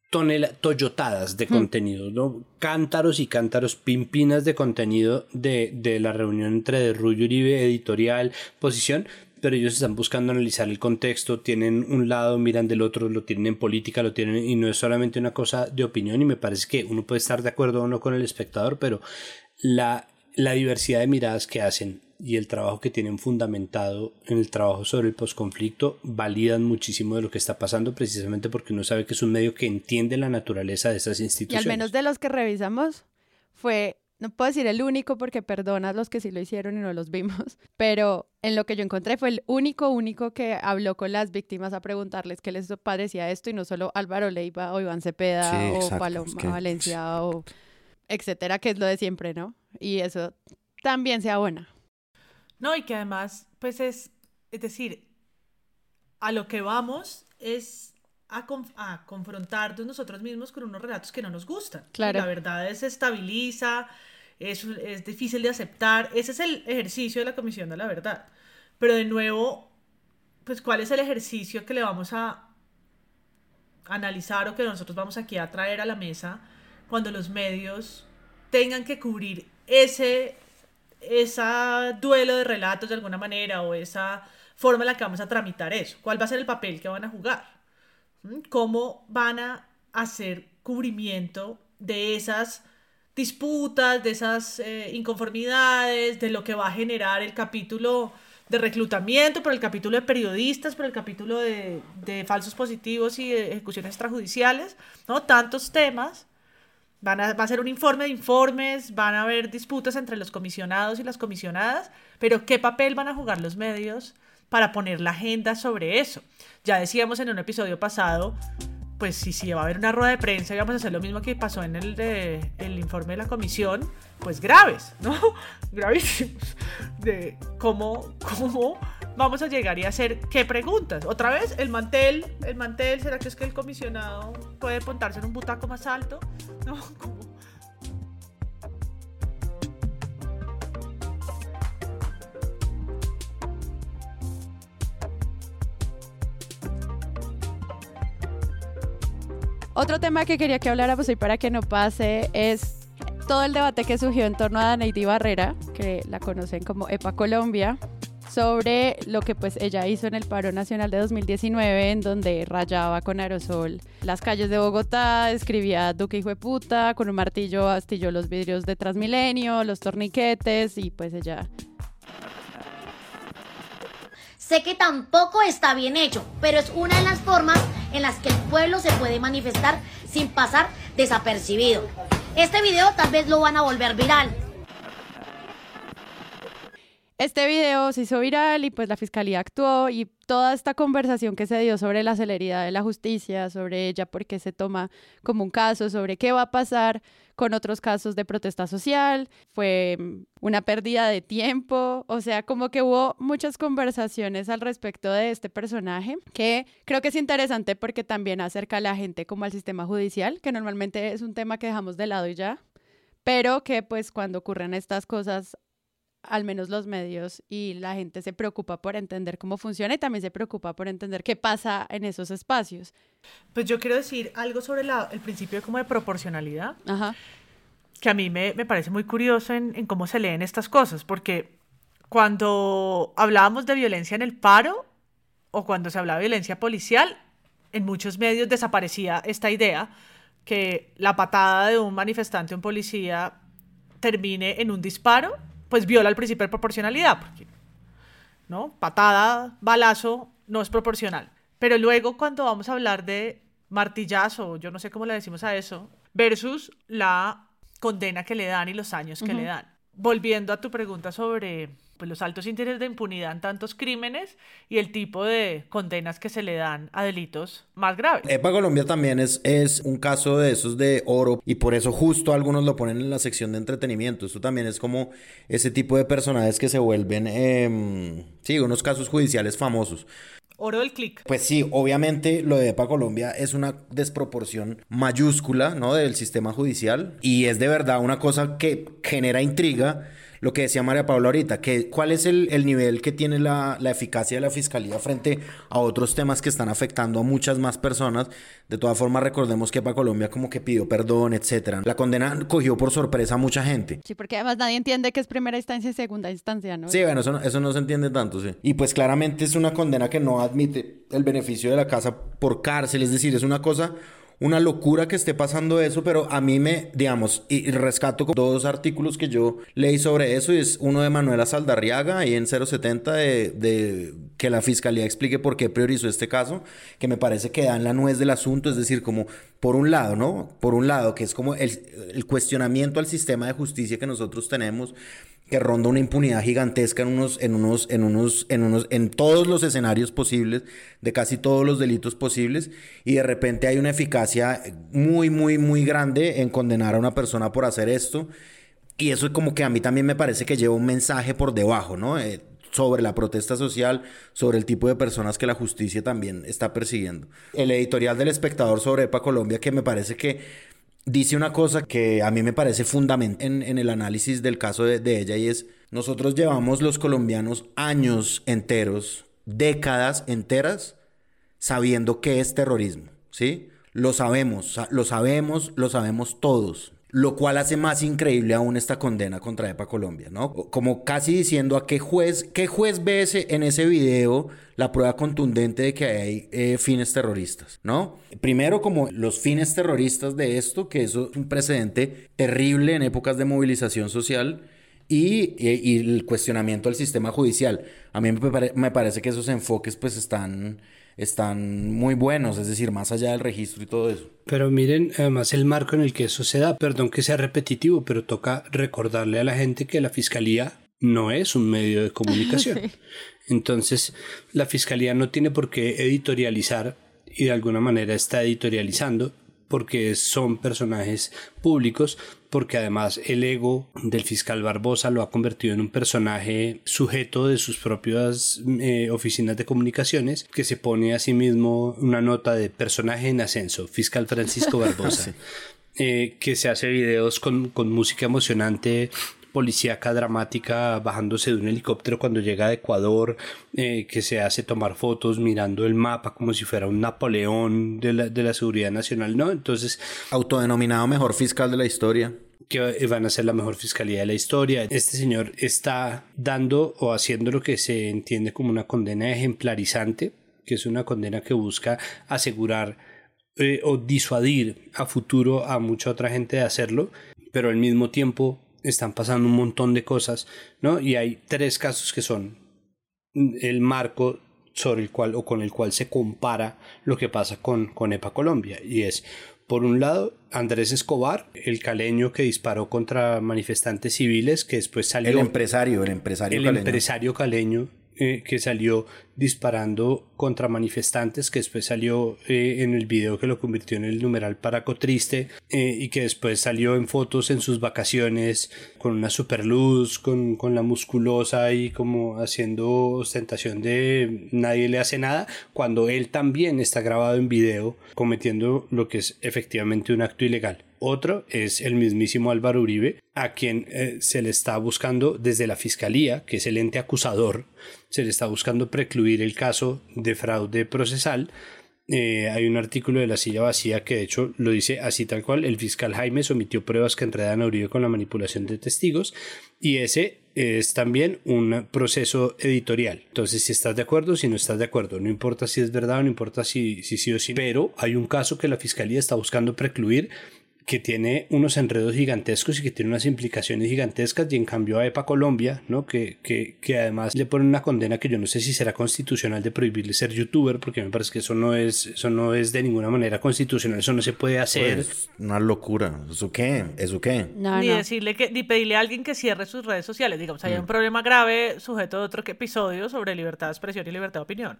tonel toyotadas de hmm. contenido, ¿no? Cántaros y cántaros, pimpinas de contenido de, de la reunión entre de Rullo Uribe, editorial, posición, pero ellos están buscando analizar el contexto, tienen un lado, miran del otro, lo tienen en política, lo tienen, y no es solamente una cosa de opinión, y me parece que uno puede estar de acuerdo o no con el espectador, pero la, la diversidad de miradas que hacen y el trabajo que tienen fundamentado en el trabajo sobre el posconflicto validan muchísimo de lo que está pasando precisamente porque uno sabe que es un medio que entiende la naturaleza de esas instituciones. Y al menos de los que revisamos fue, no puedo decir el único porque perdonas los que sí lo hicieron y no los vimos, pero en lo que yo encontré fue el único, único que habló con las víctimas a preguntarles qué les parecía esto y no solo Álvaro Leiva o Iván Cepeda o Paloma Valencia o etcétera, que es lo de siempre, ¿no? Y eso también sea buena. No, y que además, pues es, es decir, a lo que vamos es a, a confrontarnos nosotros mismos con unos relatos que no nos gustan. Claro. La verdad es estabiliza, es, es difícil de aceptar. Ese es el ejercicio de la Comisión de la Verdad. Pero de nuevo, pues, ¿cuál es el ejercicio que le vamos a analizar o que nosotros vamos aquí a traer a la mesa cuando los medios tengan que cubrir ese esa duelo de relatos de alguna manera o esa forma en la que vamos a tramitar eso. ¿Cuál va a ser el papel que van a jugar? ¿Mm? ¿Cómo van a hacer cubrimiento de esas disputas, de esas eh, inconformidades, de lo que va a generar el capítulo de reclutamiento, por el capítulo de periodistas, por el capítulo de, falsos positivos y ejecuciones extrajudiciales, ¿no? Tantos temas Van a, va a ser un informe de informes, van a haber disputas entre los comisionados y las comisionadas, pero ¿qué papel van a jugar los medios para poner la agenda sobre eso? Ya decíamos en un episodio pasado, pues si, si va a haber una rueda de prensa y vamos a hacer lo mismo que pasó en el, de, el informe de la comisión, pues graves, ¿no? Gravísimos. De cómo, cómo vamos a llegar y hacer qué preguntas. Otra vez, el mantel, el mantel, ¿será que es que el comisionado puede montarse en un butaco más alto? No, Otro tema que quería que habláramos hoy para que no pase es todo el debate que surgió en torno a Daneidi Barrera, que la conocen como EPA Colombia, sobre lo que pues ella hizo en el paro nacional de 2019 en donde rayaba con aerosol las calles de Bogotá, escribía Duque hijo de puta, con un martillo astilló los vidrios de Transmilenio, los torniquetes y pues ella Sé que tampoco está bien hecho, pero es una de las formas en las que el pueblo se puede manifestar sin pasar desapercibido. Este video tal vez lo van a volver viral, este video se hizo viral y pues la fiscalía actuó y toda esta conversación que se dio sobre la celeridad de la justicia, sobre ella porque se toma como un caso, sobre qué va a pasar con otros casos de protesta social, fue mm, una pérdida de tiempo, o sea, como que hubo muchas conversaciones al respecto de este personaje que creo que es interesante porque también acerca a la gente como al sistema judicial, que normalmente es un tema que dejamos de lado y ya, pero que pues cuando ocurren estas cosas al menos los medios y la gente se preocupa por entender cómo funciona y también se preocupa por entender qué pasa en esos espacios. Pues yo quiero decir algo sobre el principio como de proporcionalidad, que a mí me, parece muy curioso en, en, cómo se leen estas cosas, porque cuando hablábamos de violencia en el paro o cuando se hablaba de violencia policial, en muchos medios desaparecía esta idea que la patada de un manifestante o un policía termine en un disparo pues viola el principio de proporcionalidad. Porque ¿no? Patada, balazo, no es proporcional. Pero luego cuando vamos a hablar de martillazo, yo no sé cómo le decimos a eso, versus la condena que le dan y los años que le dan. Volviendo a tu pregunta sobre pues, los altos índices de impunidad en tantos crímenes y el tipo de condenas que se le dan a delitos más graves. EPA Colombia también es, es un caso de esos de oro y por eso justo algunos lo ponen en la sección de entretenimiento. Esto también es como ese tipo de personajes que se vuelven, eh, sí, unos casos judiciales famosos. Oro del clic. Pues sí, obviamente lo de EPA Colombia es una desproporción mayúscula, ¿no? Del sistema judicial y es de verdad una cosa que genera intriga lo que decía María Paula ahorita, que cuál es el, el nivel que tiene la, la, eficacia de la fiscalía frente a otros temas que están afectando a muchas más personas. De todas formas, recordemos que para Colombia como que pidió perdón, etcétera. La condena cogió por sorpresa a mucha gente. Sí, porque además nadie entiende que es primera instancia y segunda instancia, ¿no? Sí, bueno, eso no, eso no se entiende tanto, sí. Y pues claramente es una condena que no admite el beneficio de la casa por cárcel, es decir, es una cosa una locura que esté pasando eso, pero a mí me, digamos, y, rescato dos artículos que yo leí sobre eso, y es uno de Manuela Saldarriaga, ahí en 070, de, de que la fiscalía explique por qué priorizó este caso, que me parece que da en la nuez del asunto, es decir, como por un lado, ¿no? Por un lado, que es como el, el cuestionamiento al sistema de justicia que nosotros tenemos, que ronda una impunidad gigantesca en unos, en unos, en unos, en unos, en todos los escenarios posibles, de casi todos los delitos posibles, y de repente hay una eficacia muy, muy, muy grande en condenar a una persona por hacer esto. Y eso como que a mí también me parece que lleva un mensaje por debajo, ¿no? Eh, sobre la protesta social, sobre el tipo de personas que la justicia también está persiguiendo. El editorial del espectador sobre EPA Colombia, que me parece que dice una cosa que a mí me parece fundamental en, el análisis del caso de, de, ella y es, nosotros llevamos los colombianos años enteros, décadas enteras, sabiendo qué es terrorismo, ¿sí? Lo sabemos, lo sabemos, lo sabemos todos. Lo cual hace más increíble aún esta condena contra EPA Colombia, ¿no? Como casi diciendo a qué juez, qué juez ve en ese video la prueba contundente de que hay eh, fines terroristas, ¿no? Primero como los fines terroristas de esto, que eso es un precedente terrible en épocas de movilización social. Y, y, el cuestionamiento al sistema judicial. A mí me, me parece que esos enfoques pues están están muy buenos, es decir, más allá del registro y todo eso. Pero miren, además el marco en el que eso se da, perdón que sea repetitivo, pero toca recordarle a la gente que la fiscalía no es un medio de comunicación. Sí. Entonces, la fiscalía no tiene por qué editorializar y de alguna manera está editorializando porque son personajes públicos, porque además el ego del fiscal Barbosa lo ha convertido en un personaje sujeto de sus propias eh, oficinas de comunicaciones, que se pone a sí mismo una nota de personaje en ascenso, fiscal Francisco Barbosa. sí. eh, que se hace videos con, con música emocionante policíaca dramática bajándose de un helicóptero cuando llega a Ecuador, eh, que se hace tomar fotos mirando el mapa como si fuera un Napoleón de la, de la seguridad nacional, ¿no? Entonces... Autodenominado mejor fiscal de la historia que van a ser la mejor fiscalía de la historia. Este señor está dando o haciendo lo que se entiende como una condena ejemplarizante, que es una condena que busca asegurar eh, o disuadir a futuro a mucha otra gente de hacerlo, pero al mismo tiempo están pasando un montón de cosas, ¿no? Y hay tres casos que son el marco sobre el cual o con el cual se compara lo que pasa con, con EPA Colombia y es por un lado, Andrés Escobar, el caleño que disparó contra manifestantes civiles, que después salió... El empresario, el empresario el caleño. empresario caleño eh, que salió disparando contra manifestantes, que después salió eh, en el video que lo convirtió en el numeral Paraco Triste eh, y que después salió en fotos en sus vacaciones con una super luz, con, con la musculosa y como haciendo ostentación de nadie le hace nada, cuando él también está grabado en video cometiendo lo que es efectivamente un acto ilegal. Otro es el mismísimo Álvaro Uribe, a quien se le está buscando desde la Fiscalía, que es el ente acusador, se le está buscando precluir el caso de fraude procesal. Eh, hay un artículo de la silla vacía que de hecho lo dice así tal cual. El fiscal Jaime sometió pruebas que enredan a Uribe con la manipulación de testigos y ese es también un proceso editorial. Entonces, si estás de acuerdo, si no estás de acuerdo, no importa si es verdad, no importa si, si sí o sí, pero hay un caso que la fiscalía está buscando precluir que tiene unos enredos gigantescos y que tiene unas implicaciones gigantescas y en cambio a EPA Colombia, ¿no? Que, que, que además le pone una condena que yo no sé si será constitucional de prohibirle ser youtuber porque me parece que eso no es, eso no es de ninguna manera constitucional, eso no se puede hacer. Pues, una locura. ¿Eso qué? ¿Eso qué? ni decirle que, ni pedirle a alguien que cierre sus redes sociales. Digamos, hay Mm. un problema grave sujeto a otro episodio sobre libertad de expresión y libertad de opinión.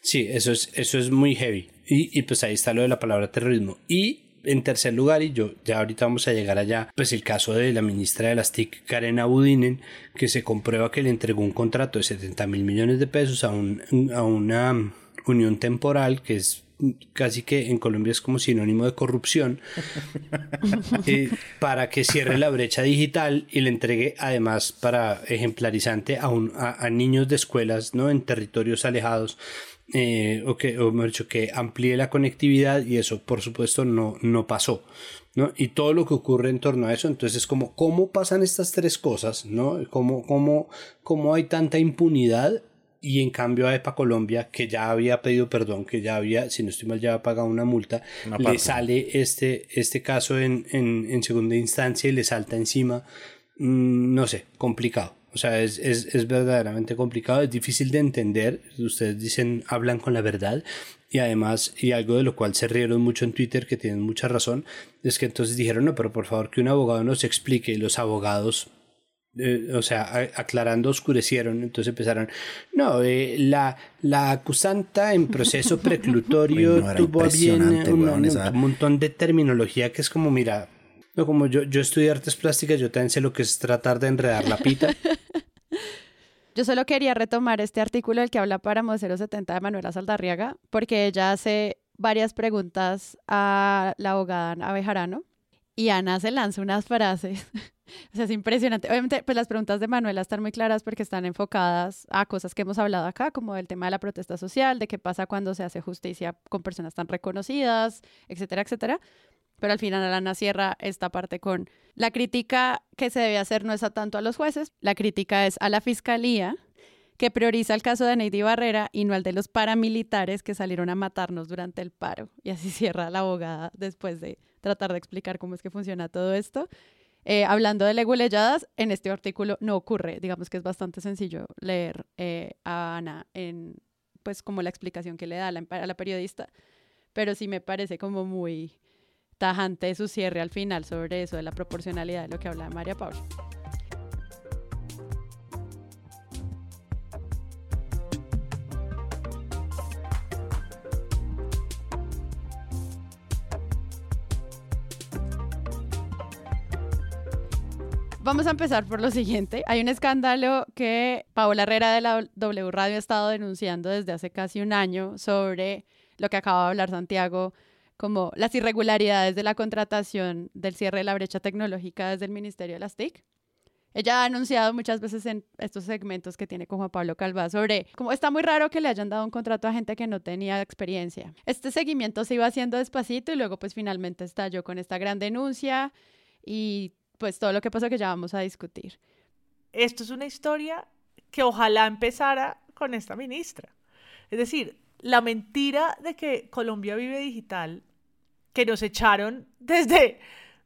Sí, eso es, eso es muy heavy. Y, y pues ahí está lo de la palabra terrorismo. Y en tercer lugar, y yo ya ahorita vamos a llegar allá, pues el caso de la ministra de las TIC, Karen Abudinen, que se comprueba que le entregó un contrato de 70 mil millones de pesos a, un, a una unión temporal que es casi que en Colombia es como sinónimo de corrupción eh, para que cierre la brecha digital y le entregue además para ejemplarizante a, un, a, a niños de escuelas no en territorios alejados eh, o que o mejor dicho, que amplíe la conectividad y eso por supuesto no, no pasó ¿no? y todo lo que ocurre en torno a eso entonces es como cómo pasan estas tres cosas ¿no? cómo, cómo, cómo hay tanta impunidad y en cambio a EPA Colombia, que ya había pedido perdón, que ya había, si no estoy mal, ya había pagado una multa, Una le sale este, este caso en, en, en segunda instancia y le salta encima, mm, no sé, complicado. O sea, es, es, es verdaderamente complicado, es difícil de entender. Ustedes dicen, hablan con la verdad. Y además, y algo de lo cual se rieron mucho en Twitter, que tienen mucha razón, es que entonces dijeron, no, pero por favor que un abogado nos explique. Y los abogados eh, o sea, a- aclarando, oscurecieron, entonces empezaron, no, eh, la, la acusanta en proceso preclutorio Uy, no, tuvo a bien un, un- un montón de terminología que es como, mira, no, como yo, yo estudié artes plásticas, yo también sé lo que es tratar de enredar la pita. Yo solo quería retomar este artículo del que habla Páramo 070 de Manuela Saldarriaga, porque ella hace varias preguntas a la abogada Ana Bejarano y Ana se lanza unas frases. o sea, es impresionante. Obviamente, pues las preguntas de Manuela están muy claras porque están enfocadas a cosas que hemos hablado acá, como el tema de la protesta social, de qué pasa cuando se hace justicia con personas tan reconocidas, etcétera, etcétera. Pero al final Ana cierra esta parte con la crítica que se debe hacer no es a tanto a los jueces, la crítica es a la fiscalía que prioriza el caso de Neidy Barrera y no al de los paramilitares que salieron a matarnos durante el paro. Y así cierra la abogada después de tratar de explicar cómo es que funciona todo esto. Eh, hablando de leguleyadas, en este artículo no ocurre. Digamos que es bastante sencillo leer eh, a Ana en, pues, como la explicación que le da a la, a la periodista. Pero sí me parece como muy tajante su cierre al final sobre eso de la proporcionalidad de lo que habla María Paula. Vamos a empezar por lo siguiente. Hay un escándalo que Paola Herrera de la W Radio ha estado denunciando desde hace casi un año sobre lo que acaba de hablar Santiago, como las irregularidades de la contratación del cierre de la brecha tecnológica desde el Ministerio de las TIC. Ella ha anunciado muchas veces en estos segmentos que tiene con Juan Pablo Calva sobre cómo está muy raro que le hayan dado un contrato a gente que no tenía experiencia. Este seguimiento se iba haciendo despacito y luego pues finalmente estalló con esta gran denuncia y pues todo lo que pasó que ya vamos a discutir. Esto es una historia que ojalá empezara con esta ministra. Es decir, la mentira de que Colombia vive digital, que nos echaron desde,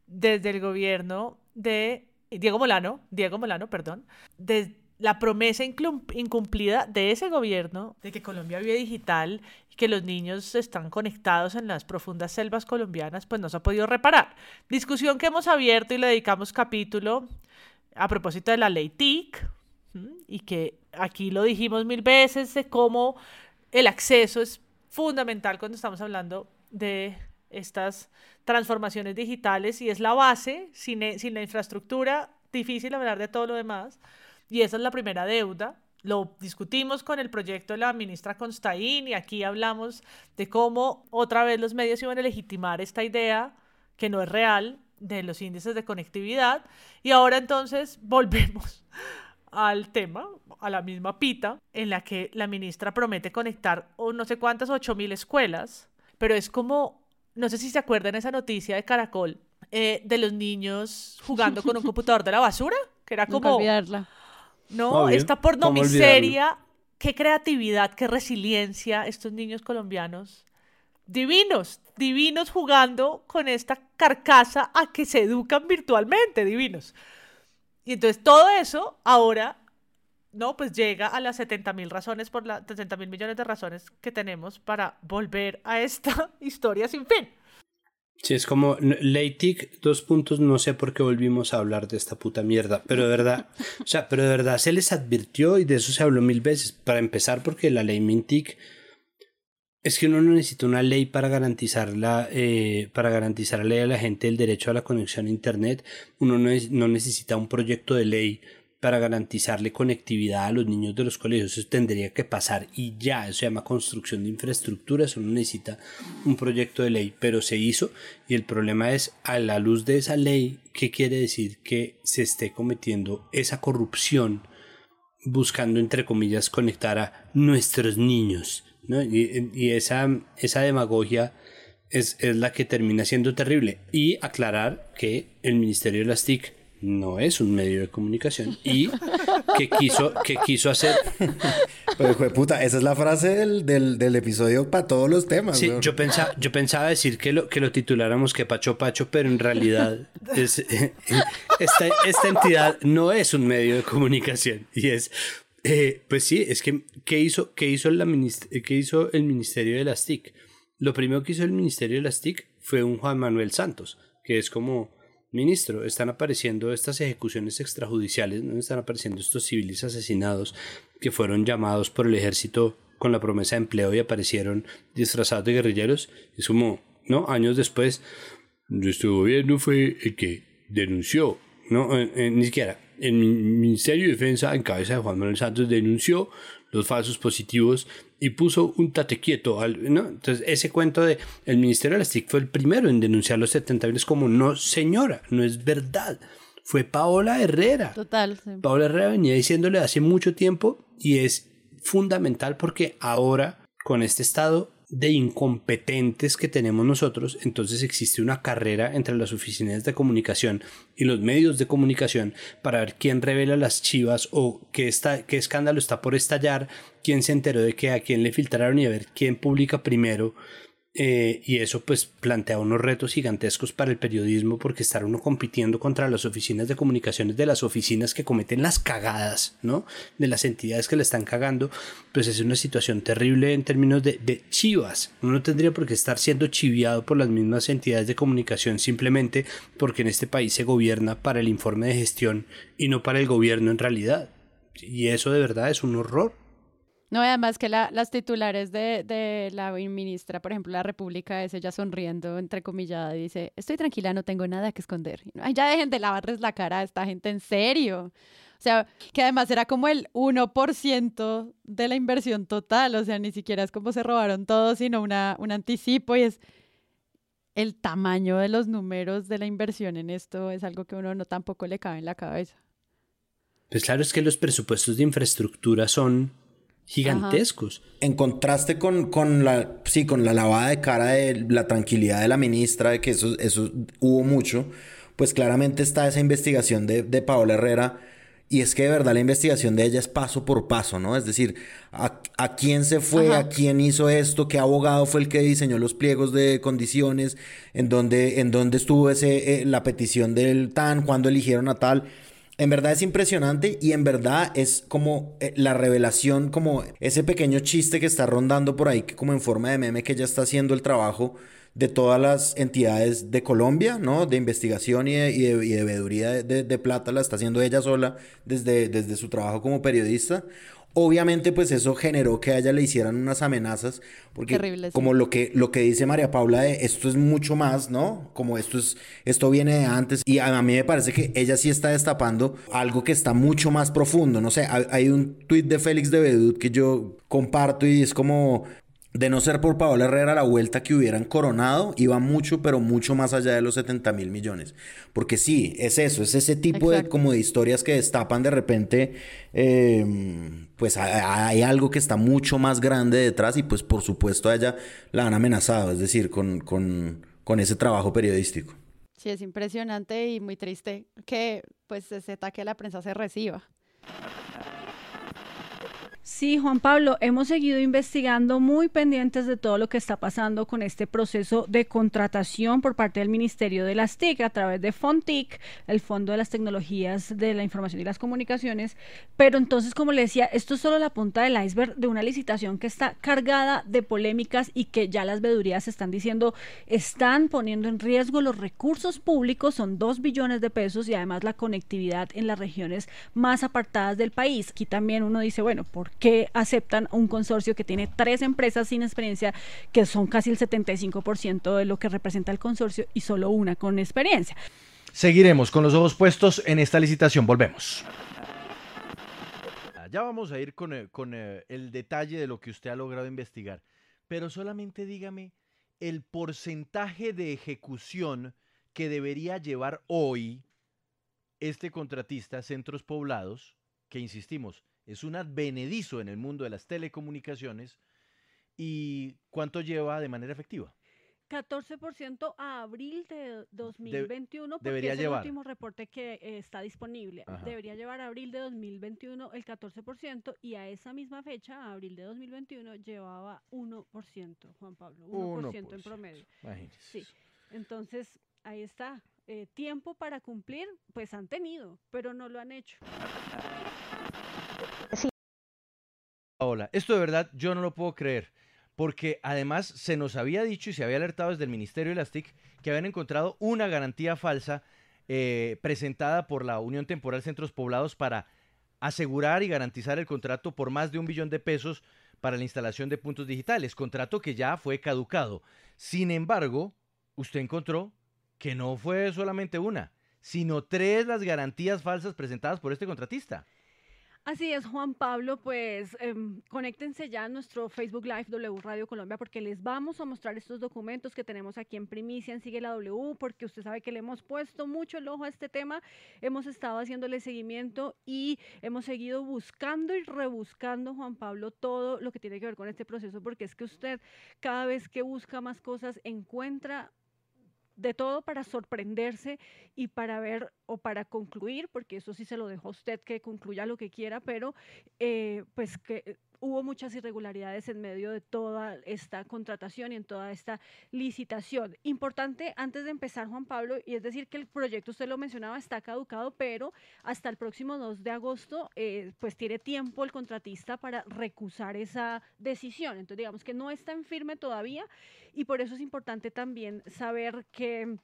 desde el gobierno de Diego Molano, Diego Molano, perdón, de la promesa incumplida de ese gobierno de que Colombia vive digital y que los niños están conectados en las profundas selvas colombianas, pues no se ha podido reparar. Discusión que hemos abierto y le dedicamos capítulo a propósito de la ley TIC, y que aquí lo dijimos mil veces de cómo el acceso es fundamental cuando estamos hablando de estas transformaciones digitales y es la base, sin, e- sin la infraestructura, difícil hablar de todo lo demás, y esa es la primera deuda. Lo discutimos con el proyecto de la ministra Constaín y aquí hablamos de cómo otra vez los medios iban a legitimar esta idea que no es real de los índices de conectividad. Y ahora entonces volvemos al tema, a la misma pita, en la que la ministra promete conectar o no sé cuántas, ocho mil escuelas, pero es como, no sé si se acuerdan esa noticia de Caracol, eh, de los niños jugando con un computador de la basura, que era Nunca como... olvidarla. No, Obvio, esta porno ¿cómo miseria, qué creatividad, qué resiliencia estos niños colombianos. Divinos, divinos jugando con esta carcasa a que se educan virtualmente, divinos. Y entonces todo eso ahora, ¿no? Pues llega a las 70 mil razones, por las 70 mil millones de razones que tenemos para volver a esta historia sin fin. Sí, es como Leitic, dos puntos, no sé por qué volvimos a hablar de esta puta mierda, pero de verdad, o sea, pero de verdad se les advirtió y de eso se habló mil veces. Para empezar, porque la ley Mintic es que uno no necesita una ley para garantizar la, eh, para garantizarle a la gente el derecho a la conexión a internet. Uno no, no necesita un proyecto de ley para garantizarle conectividad a los niños de los colegios. Eso tendría que pasar y ya, eso se llama construcción de infraestructura, eso no necesita un proyecto de ley, pero se hizo y el problema es a la luz de esa ley, ¿qué quiere decir que se esté cometiendo esa corrupción buscando, entre comillas, conectar a nuestros niños? ¿No? Y, y esa, esa demagogia es, es la que termina siendo terrible. Y aclarar que el Ministerio de las TIC no es un medio de comunicación y que quiso, que quiso hacer. Pero, hijo de puta, esa es la frase del, del, del episodio para todos los temas. Sí, yo pensaba, yo pensaba decir que lo, que lo tituláramos que Pacho Pacho, pero en realidad es, esta, esta entidad no es un medio de comunicación y es. Eh, pues sí, es que ¿qué hizo, qué hizo, la qué hizo el Ministerio de las TIC? Lo primero que hizo el Ministerio de las TIC fue un Juan Manuel Santos, que es como Ministro, están apareciendo estas ejecuciones extrajudiciales, ¿no? están apareciendo estos civiles asesinados que fueron llamados por el ejército con la promesa de empleo y aparecieron disfrazados de guerrilleros. Es como, ¿no? Años después, nuestro gobierno fue el que denunció, ¿no? ni siquiera. El Ministerio de Defensa, en cabeza de Juan Manuel Santos, denunció los falsos positivos y puso un tate quieto. Al, ¿no? Entonces, ese cuento de el Ministerio de las TIC fue el primero en denunciar los 70 es como, no, señora, no es verdad. Fue Paola Herrera. Total. Sí. Paola Herrera venía diciéndole hace mucho tiempo y es fundamental porque ahora, con este estado de incompetentes que tenemos nosotros, entonces existe una carrera entre las oficinas de comunicación y los medios de comunicación para ver quién revela las chivas o qué, está, qué escándalo está por estallar, quién se enteró de que a quién le filtraron y a ver quién publica primero. Eh, y eso pues plantea unos retos gigantescos para el periodismo porque estar uno compitiendo contra las oficinas de comunicaciones de las oficinas que cometen las cagadas, ¿no? De las entidades que le están cagando, pues es una situación terrible en términos de, de chivas. Uno tendría por qué estar siendo chiviado por las mismas entidades de comunicación simplemente porque en este país se gobierna para el informe de gestión y no para el gobierno en realidad. Y eso de verdad es un horror. No, además que la, las titulares de, de, la ministra, por ejemplo, la República es ella sonriendo, entre comillas, dice, estoy tranquila, no tengo nada que esconder. Ay, ya dejen de lavarles la cara a esta gente, en serio. O sea, que además era como el 1% de la inversión total, o sea, ni siquiera es como se robaron todo, sino una, un anticipo y es el tamaño de los números de la inversión en esto es algo que uno no tampoco le cabe en la cabeza. Pues claro, es que los presupuestos de infraestructura son gigantescos. Ajá. En contraste con, con, la, sí, con la lavada de cara de la tranquilidad de la ministra, de que eso, eso hubo mucho, pues claramente está esa investigación de, de Paola Herrera. Y es que de verdad la investigación de ella es paso por paso, ¿no? Es decir, a, a quién se fue, Ajá. a quién hizo esto, qué abogado fue el que diseñó los pliegos de condiciones, en dónde, en dónde estuvo ese, eh, la petición del TAN, cuándo eligieron a tal. En verdad es impresionante y en verdad es como eh, la revelación, como ese pequeño chiste que está rondando por ahí, que como en forma de meme que ella está haciendo el trabajo de todas las entidades de Colombia, ¿no? De investigación y de, y de, de veeduría de, de, plata, la está haciendo ella sola desde, desde su trabajo como periodista. Obviamente, pues eso generó que a ella le hicieran unas amenazas, porque Terrible, sí. como lo que, lo que dice María Paula, de esto es mucho más, ¿no? Como esto es, esto viene de antes, y a, a mí me parece que ella sí está destapando algo que está mucho más profundo, no sé, hay, hay un tuit de Félix de Bedut que yo comparto y es como, de no ser por Paola Herrera, la vuelta que hubieran coronado iba mucho, pero mucho más allá de los 70 mil millones. Porque sí, es eso, es ese tipo Exacto. de, como de historias que destapan de repente, eh, pues hay, hay, algo que está mucho más grande detrás y pues por supuesto a ella la han amenazado, es decir, con, con, con ese trabajo periodístico. Sí, es impresionante y muy triste que pues ese ataque a la prensa se reciba. Sí, Juan Pablo, hemos seguido investigando muy pendientes de todo lo que está pasando con este proceso de contratación por parte del Ministerio de las TIC a través de FONTIC, el Fondo de las Tecnologías de la Información y las Comunicaciones. Pero entonces, como le decía, esto es solo la punta del iceberg de una licitación que está cargada de polémicas y que ya las vedurías están diciendo están poniendo en riesgo los recursos públicos, son dos billones de pesos y además la conectividad en las regiones más apartadas del país. Aquí también uno dice, bueno, ¿por que aceptan un consorcio que tiene tres empresas sin experiencia, que son casi el 75% de lo que representa el consorcio y solo una con experiencia. Seguiremos con los ojos puestos en esta licitación. Volvemos. Ya vamos a ir con, el, con el detalle de lo que usted ha logrado investigar, pero solamente dígame el porcentaje de ejecución que debería llevar hoy este contratista Centros Poblados, que insistimos, es un advenedizo en el mundo de las telecomunicaciones. ¿Y cuánto lleva de manera efectiva? 14% a abril de 2021, porque debería es el último reporte que eh, está disponible. Debería llevar a abril de 2021 el 14% y a esa misma fecha, a abril de 2021, llevaba 1%, Juan Pablo, 1%, en promedio. Sí, entonces ahí está. Eh, tiempo para cumplir, pues han tenido, pero no lo han hecho. Hola, esto de verdad yo no lo puedo creer, porque además se nos había dicho y se había alertado desde el Ministerio de las TIC que habían encontrado una garantía falsa eh, presentada por la Unión Temporal Centros Poblados para asegurar y garantizar el contrato por más de un billón de pesos para la instalación de puntos digitales, contrato que ya fue caducado. Sin embargo, usted encontró que no fue solamente una, sino tres las garantías falsas presentadas por este contratista. Así es, Juan Pablo, pues em, conéctense ya a nuestro Facebook Live W Radio Colombia porque les vamos a mostrar estos documentos que tenemos aquí en primicia en Sigue la W porque usted sabe que le hemos puesto mucho el ojo a este tema, hemos estado haciéndole seguimiento y hemos seguido buscando y rebuscando, Juan Pablo, todo lo que tiene que ver con este proceso porque es que usted cada vez que busca más cosas encuentra de todo para sorprenderse y para ver o para concluir, porque eso sí se lo dejo a usted que concluya lo que quiera, pero eh, pues que hubo muchas irregularidades en medio de toda esta contratación y en toda esta licitación. Importante antes de empezar, Juan Pablo, y es decir que el proyecto, usted lo mencionaba, está caducado, pero hasta el próximo 2 de agosto, eh, pues tiene tiempo el contratista para recusar esa decisión. Entonces, digamos que no está en firme todavía y por eso es importante también saber que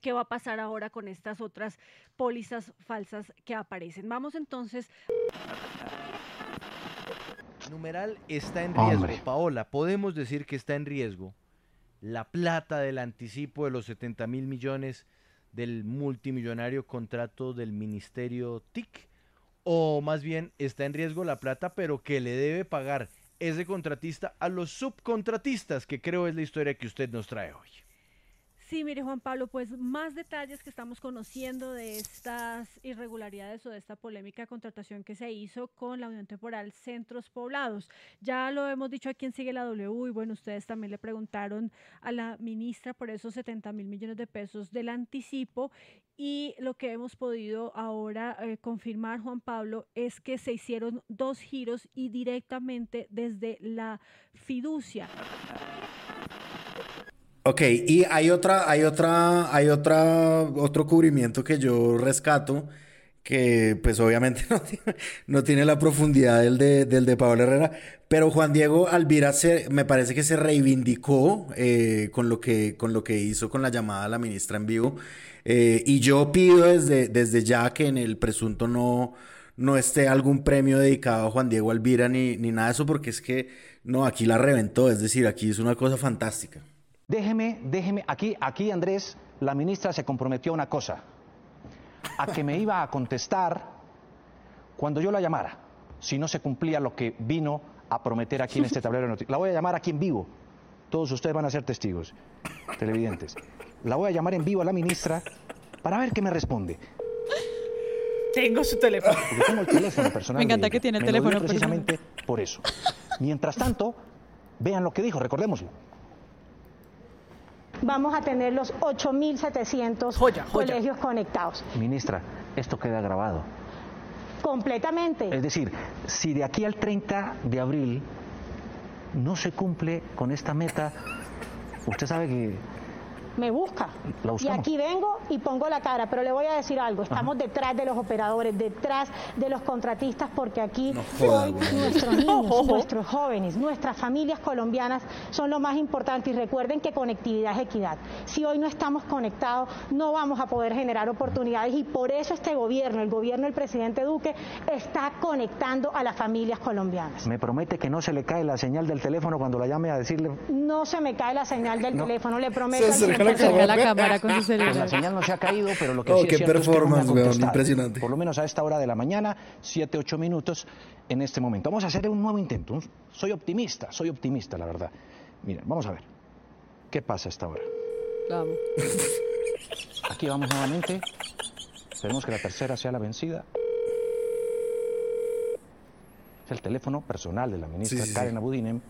qué va a pasar ahora con estas otras pólizas falsas que aparecen. Vamos entonces numeral está en riesgo. Paola, podemos decir que está en riesgo la plata del anticipo de los 70 mil millones del multimillonario contrato del Ministerio TIC. O más bien está en riesgo la plata, pero que le debe pagar ese contratista a los subcontratistas, que creo es la historia que usted nos trae hoy. Sí, mire Juan Pablo, pues más detalles que estamos conociendo de estas irregularidades o de esta polémica contratación que se hizo con la Unión Temporal Centros Poblados. Ya lo hemos dicho aquí en Sigue la W y bueno, ustedes también le preguntaron a la ministra por esos 70 mil millones de pesos del anticipo y lo que hemos podido ahora eh, confirmar, Juan Pablo, es que se hicieron dos giros y directamente desde la fiducia. Ok, y hay otra, hay otra, hay otra, otro cubrimiento que yo rescato, que pues obviamente no tiene, la profundidad del de, del de Pablo Herrera, pero Juan Diego Alvira se, me parece que se reivindicó eh, con, lo que, con lo que hizo con la llamada a la ministra en vivo, eh, y yo pido desde, desde ya que en el presunto no, no esté algún premio dedicado a Juan Diego Alvira ni, ni nada de eso, porque es que no, aquí la reventó, es decir, aquí es una cosa fantástica. Déjeme, déjeme, aquí, aquí Andrés, la ministra se comprometió a una cosa, a que me iba a contestar cuando yo la llamara, si no se cumplía lo que vino a prometer aquí en este tablero de noticias. La voy a llamar aquí en vivo, todos ustedes van a ser testigos, televidentes. La voy a llamar en vivo a la ministra para ver qué me responde. Tengo su teléfono. tengo el teléfono personal. Me encanta que tiene el teléfono precisamente por eso. Mientras tanto, vean lo que dijo, recordémoslo vamos a tener los 8.700 colegios conectados. Ministra, esto queda grabado. completamente. Es decir, si de aquí al 30 de abril no se cumple con esta meta, usted sabe que me busca. La Y aquí vengo y pongo la cara, pero le voy a decir algo, estamos detrás de los operadores, detrás de los contratistas, porque aquí joda, hoy güey. nuestros niños, nuestros jóvenes, nuestras familias colombianas son lo más importante y recuerden que conectividad es equidad. Si hoy no estamos conectados, no vamos a poder generar oportunidades y por eso este gobierno, el gobierno del presidente Duque, está conectando a las familias colombianas. me promete que no se le cae la señal del teléfono cuando la llame a decirle No se me cae la señal del No. teléfono, le prometo. La 100%. cámara. la cámara con su Pues celular. la señal no se ha caído, pero lo que Oh, sí qué es cierto es que no me ha performance, impresionante. Por lo menos a esta hora de la mañana, 7, 8 minutos en este momento. Vamos a hacer un nuevo intento. Soy optimista, soy optimista, la verdad. Miren, vamos a ver. ¿Qué pasa a esta hora? Vamos. Aquí vamos nuevamente. Esperemos que la tercera sea la vencida. Es el teléfono personal de la ministra Sí, sí, sí. Karen Abudinem,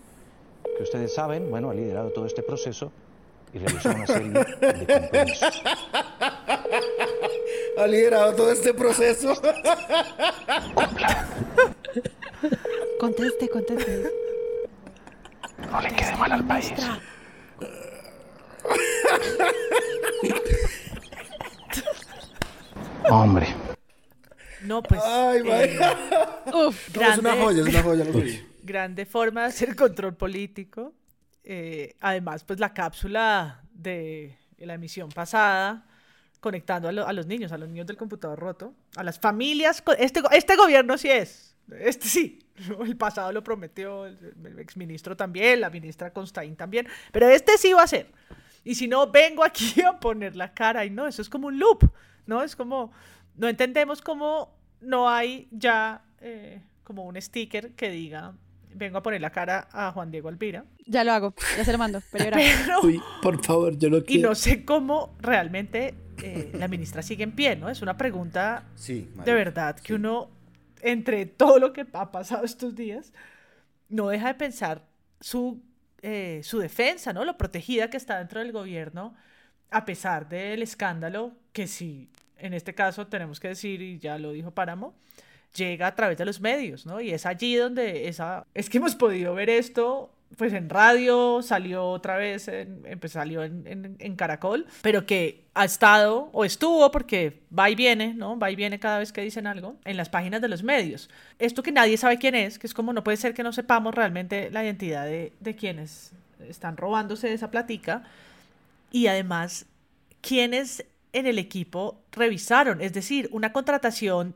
que ustedes saben, bueno, ha liderado todo este proceso y realizó una serie de compromisos. Ha liderado todo este proceso. Conteste, conteste. No le quede mal al país. Hombre. No, pues. Ay, eh, vaya. uf, No, es una joya, es una joya. Grande forma de hacer control político. Eh, además, pues la cápsula de la emisión pasada, conectando a, lo- a los niños, a los niños del computador roto, a las familias. Este, este gobierno sí es. Este sí. El pasado lo prometió, el, exministro también, la ministra Constaín también. Pero este sí va a ser. Y si no, vengo aquí a poner la cara. Y no, eso es como un loop. ¿No? Es como. No entendemos cómo no hay ya eh, como un sticker que diga. Vengo a poner la cara a Juan Diego Alvira. Ya lo hago, ya se lo mando. Pero era- Pero- Uy, por favor, yo lo Y quiero. no sé cómo realmente eh, la ministra sigue en pie, ¿no? Es una pregunta Sí, de verdad que uno, entre todo lo que ha pasado estos días, no deja de pensar su, eh, su defensa, ¿no? Lo protegida que está dentro del gobierno, a pesar del escándalo que sí, en este caso tenemos que decir, y ya lo dijo Páramo, llega a través de los medios, ¿no? Y es allí donde esa... Es que hemos podido ver esto, pues en radio, salió otra vez, en, en- pues salió en, en- en Caracol, pero que ha estado, o estuvo, porque va y viene, ¿no? Va y viene cada vez que dicen algo, en las páginas de los medios. Esto que nadie sabe quién es, que es como no puede ser que no sepamos realmente la identidad de, de quienes están robándose esa platica, y además, quienes en el equipo revisaron, es decir, una contratación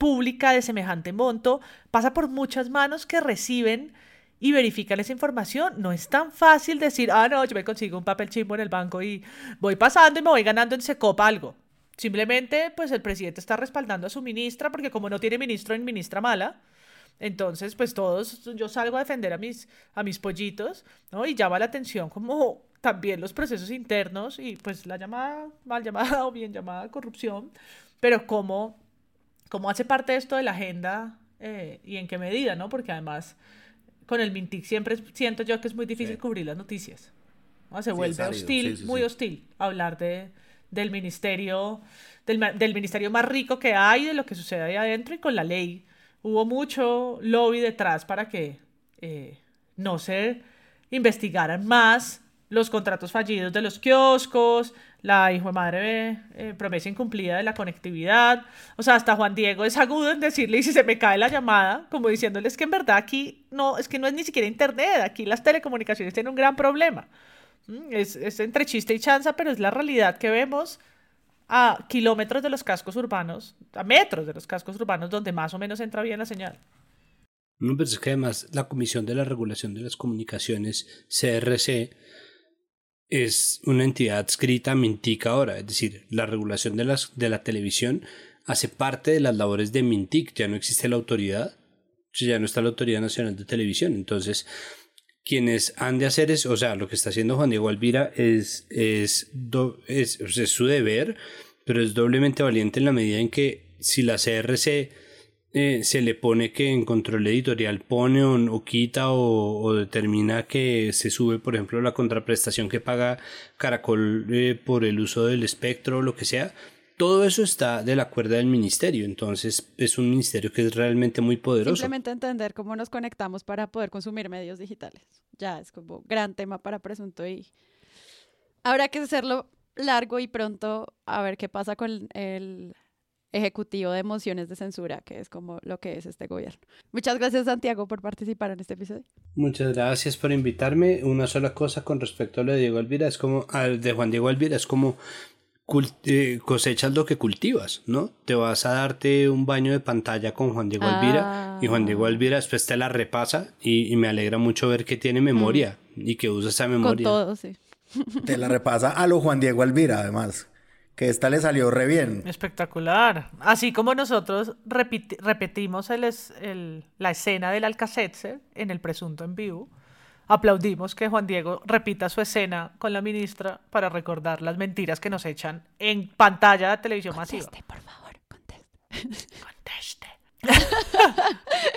pública de semejante monto pasa por muchas manos que reciben y verifican esa información. No es tan fácil decir, ah, no, yo me consigo un papel chimbo en el banco y voy pasando y me voy ganando en Secop algo. Simplemente, pues el presidente está respaldando a su ministra porque como no tiene ministro en ministra mala, entonces, pues todos, yo salgo a defender a mis, a mis pollitos, ¿no? Y llama la atención como también los procesos internos y pues la llamada, mal llamada o bien llamada corrupción, pero cómo, cómo hace parte esto de la agenda eh, y en qué medida, ¿no? Porque además con el Mintic siempre siento yo que es muy difícil cubrir las noticias. ¿no? Se Sí, vuelve hostil, sí, muy hostil hablar de, del ministerio, del ministerio más rico que hay, de lo que sucede ahí adentro y con la ley. Hubo mucho lobby detrás para que eh, no se investigaran más los contratos fallidos de los kioscos, la hijo de madre eh, promesa incumplida de la conectividad. O sea, hasta Juan Diego es agudo en decirle y si se me cae la llamada, como diciéndoles que en verdad aquí no, es que no es ni siquiera internet, aquí las telecomunicaciones tienen un gran problema. Mm, Es, es entre chiste y chanza, pero es la realidad que vemos a kilómetros de los cascos urbanos, a metros de los cascos urbanos, donde más o menos entra bien la señal. No, pero es que además la Comisión de la Regulación de las Comunicaciones, CRC, es una entidad adscrita a Mintic ahora, es decir, la regulación de, las, de la televisión hace parte de las labores de Mintic, ya no existe la autoridad, ya no está la Autoridad Nacional de Televisión, entonces quienes han de hacer es, o sea, lo que está haciendo Juan Diego Alvira es, es, es, es su deber, pero es doblemente valiente en la medida en que si la CRC eh, se le pone que en control editorial pone o, quita o, o determina que se sube, por ejemplo, la contraprestación que paga Caracol eh, por el uso del espectro o lo que sea, todo eso está de la cuerda del ministerio, entonces es un ministerio que es realmente muy poderoso. Simplemente entender cómo nos conectamos para poder consumir medios digitales. Ya es como gran tema para presunto y habrá que hacerlo largo y pronto a ver qué pasa con el ejecutivo de mociones de censura, que es como lo que es este gobierno. Muchas gracias Santiago por participar en este episodio. Muchas gracias por invitarme. Una sola cosa con respecto a lo de Diego Elvira es como, al de Juan Diego Elvira es como eh, cosechas lo que cultivas, ¿no? Te vas a darte un baño de pantalla con Juan Diego Elvira y Juan Diego Elvira después te la repasa y, me alegra mucho ver que tiene memoria y que usa esa memoria. Con todo, sí. Te la repasa a lo Juan Diego Elvira, además. Que esta le salió re bien. Espectacular. Así como nosotros repetimos el, la escena del Alcacetzer en el presunto en vivo aplaudimos que Juan Diego repita su escena con la ministra para recordar las mentiras que nos echan en pantalla de televisión conteste, masiva. por favor, conteste. Conteste.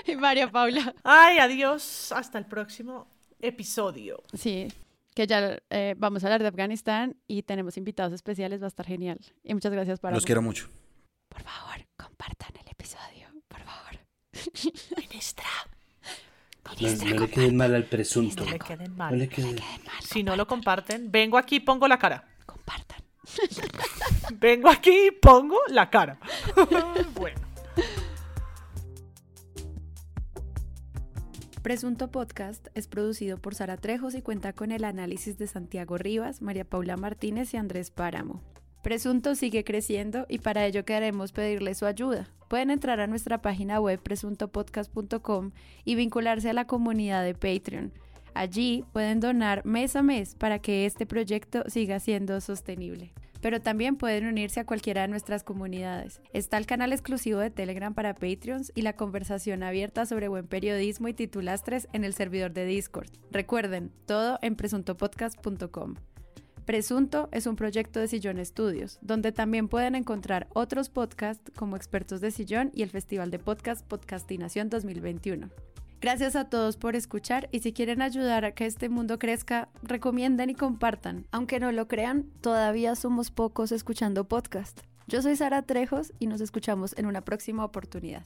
y María Paula. Ay, adiós. Hasta el próximo episodio. Sí, que ya eh, vamos a hablar de Afganistán y tenemos invitados especiales, va a estar genial. Y muchas gracias para... Los quiero mucho. Por favor, compartan el episodio, por favor. Ministra. No, le queden mal al presunto. No le queden mal. No le queden... mal. Si no lo comparten, vengo aquí y pongo la cara. Compartan. vengo aquí y pongo la cara. bueno. Presunto Podcast es producido por Sara Trejos y cuenta con el análisis de Santiago Rivas, María Paula Martínez y Andrés Páramo. Presunto sigue creciendo y para ello queremos pedirle su ayuda. Pueden entrar a nuestra página web presuntopodcast.com y vincularse a la comunidad de Patreon. Allí pueden donar mes a mes para que este proyecto siga siendo sostenible. Pero también pueden unirse a cualquiera de nuestras comunidades. Está el canal exclusivo de Telegram para Patreons y la conversación abierta sobre buen periodismo y titulastres en el servidor de Discord. Recuerden, todo en presuntopodcast.com. Presunto es un proyecto de Sillón Estudios, donde también pueden encontrar otros podcasts como Expertos de Sillón y el Festival de Podcast Podcastinación 2021. Gracias a todos por escuchar y si quieren ayudar a que este mundo crezca, recomienden y compartan. Aunque no lo crean, todavía somos pocos escuchando podcast. Yo soy Sara Trejos y nos escuchamos en una próxima oportunidad.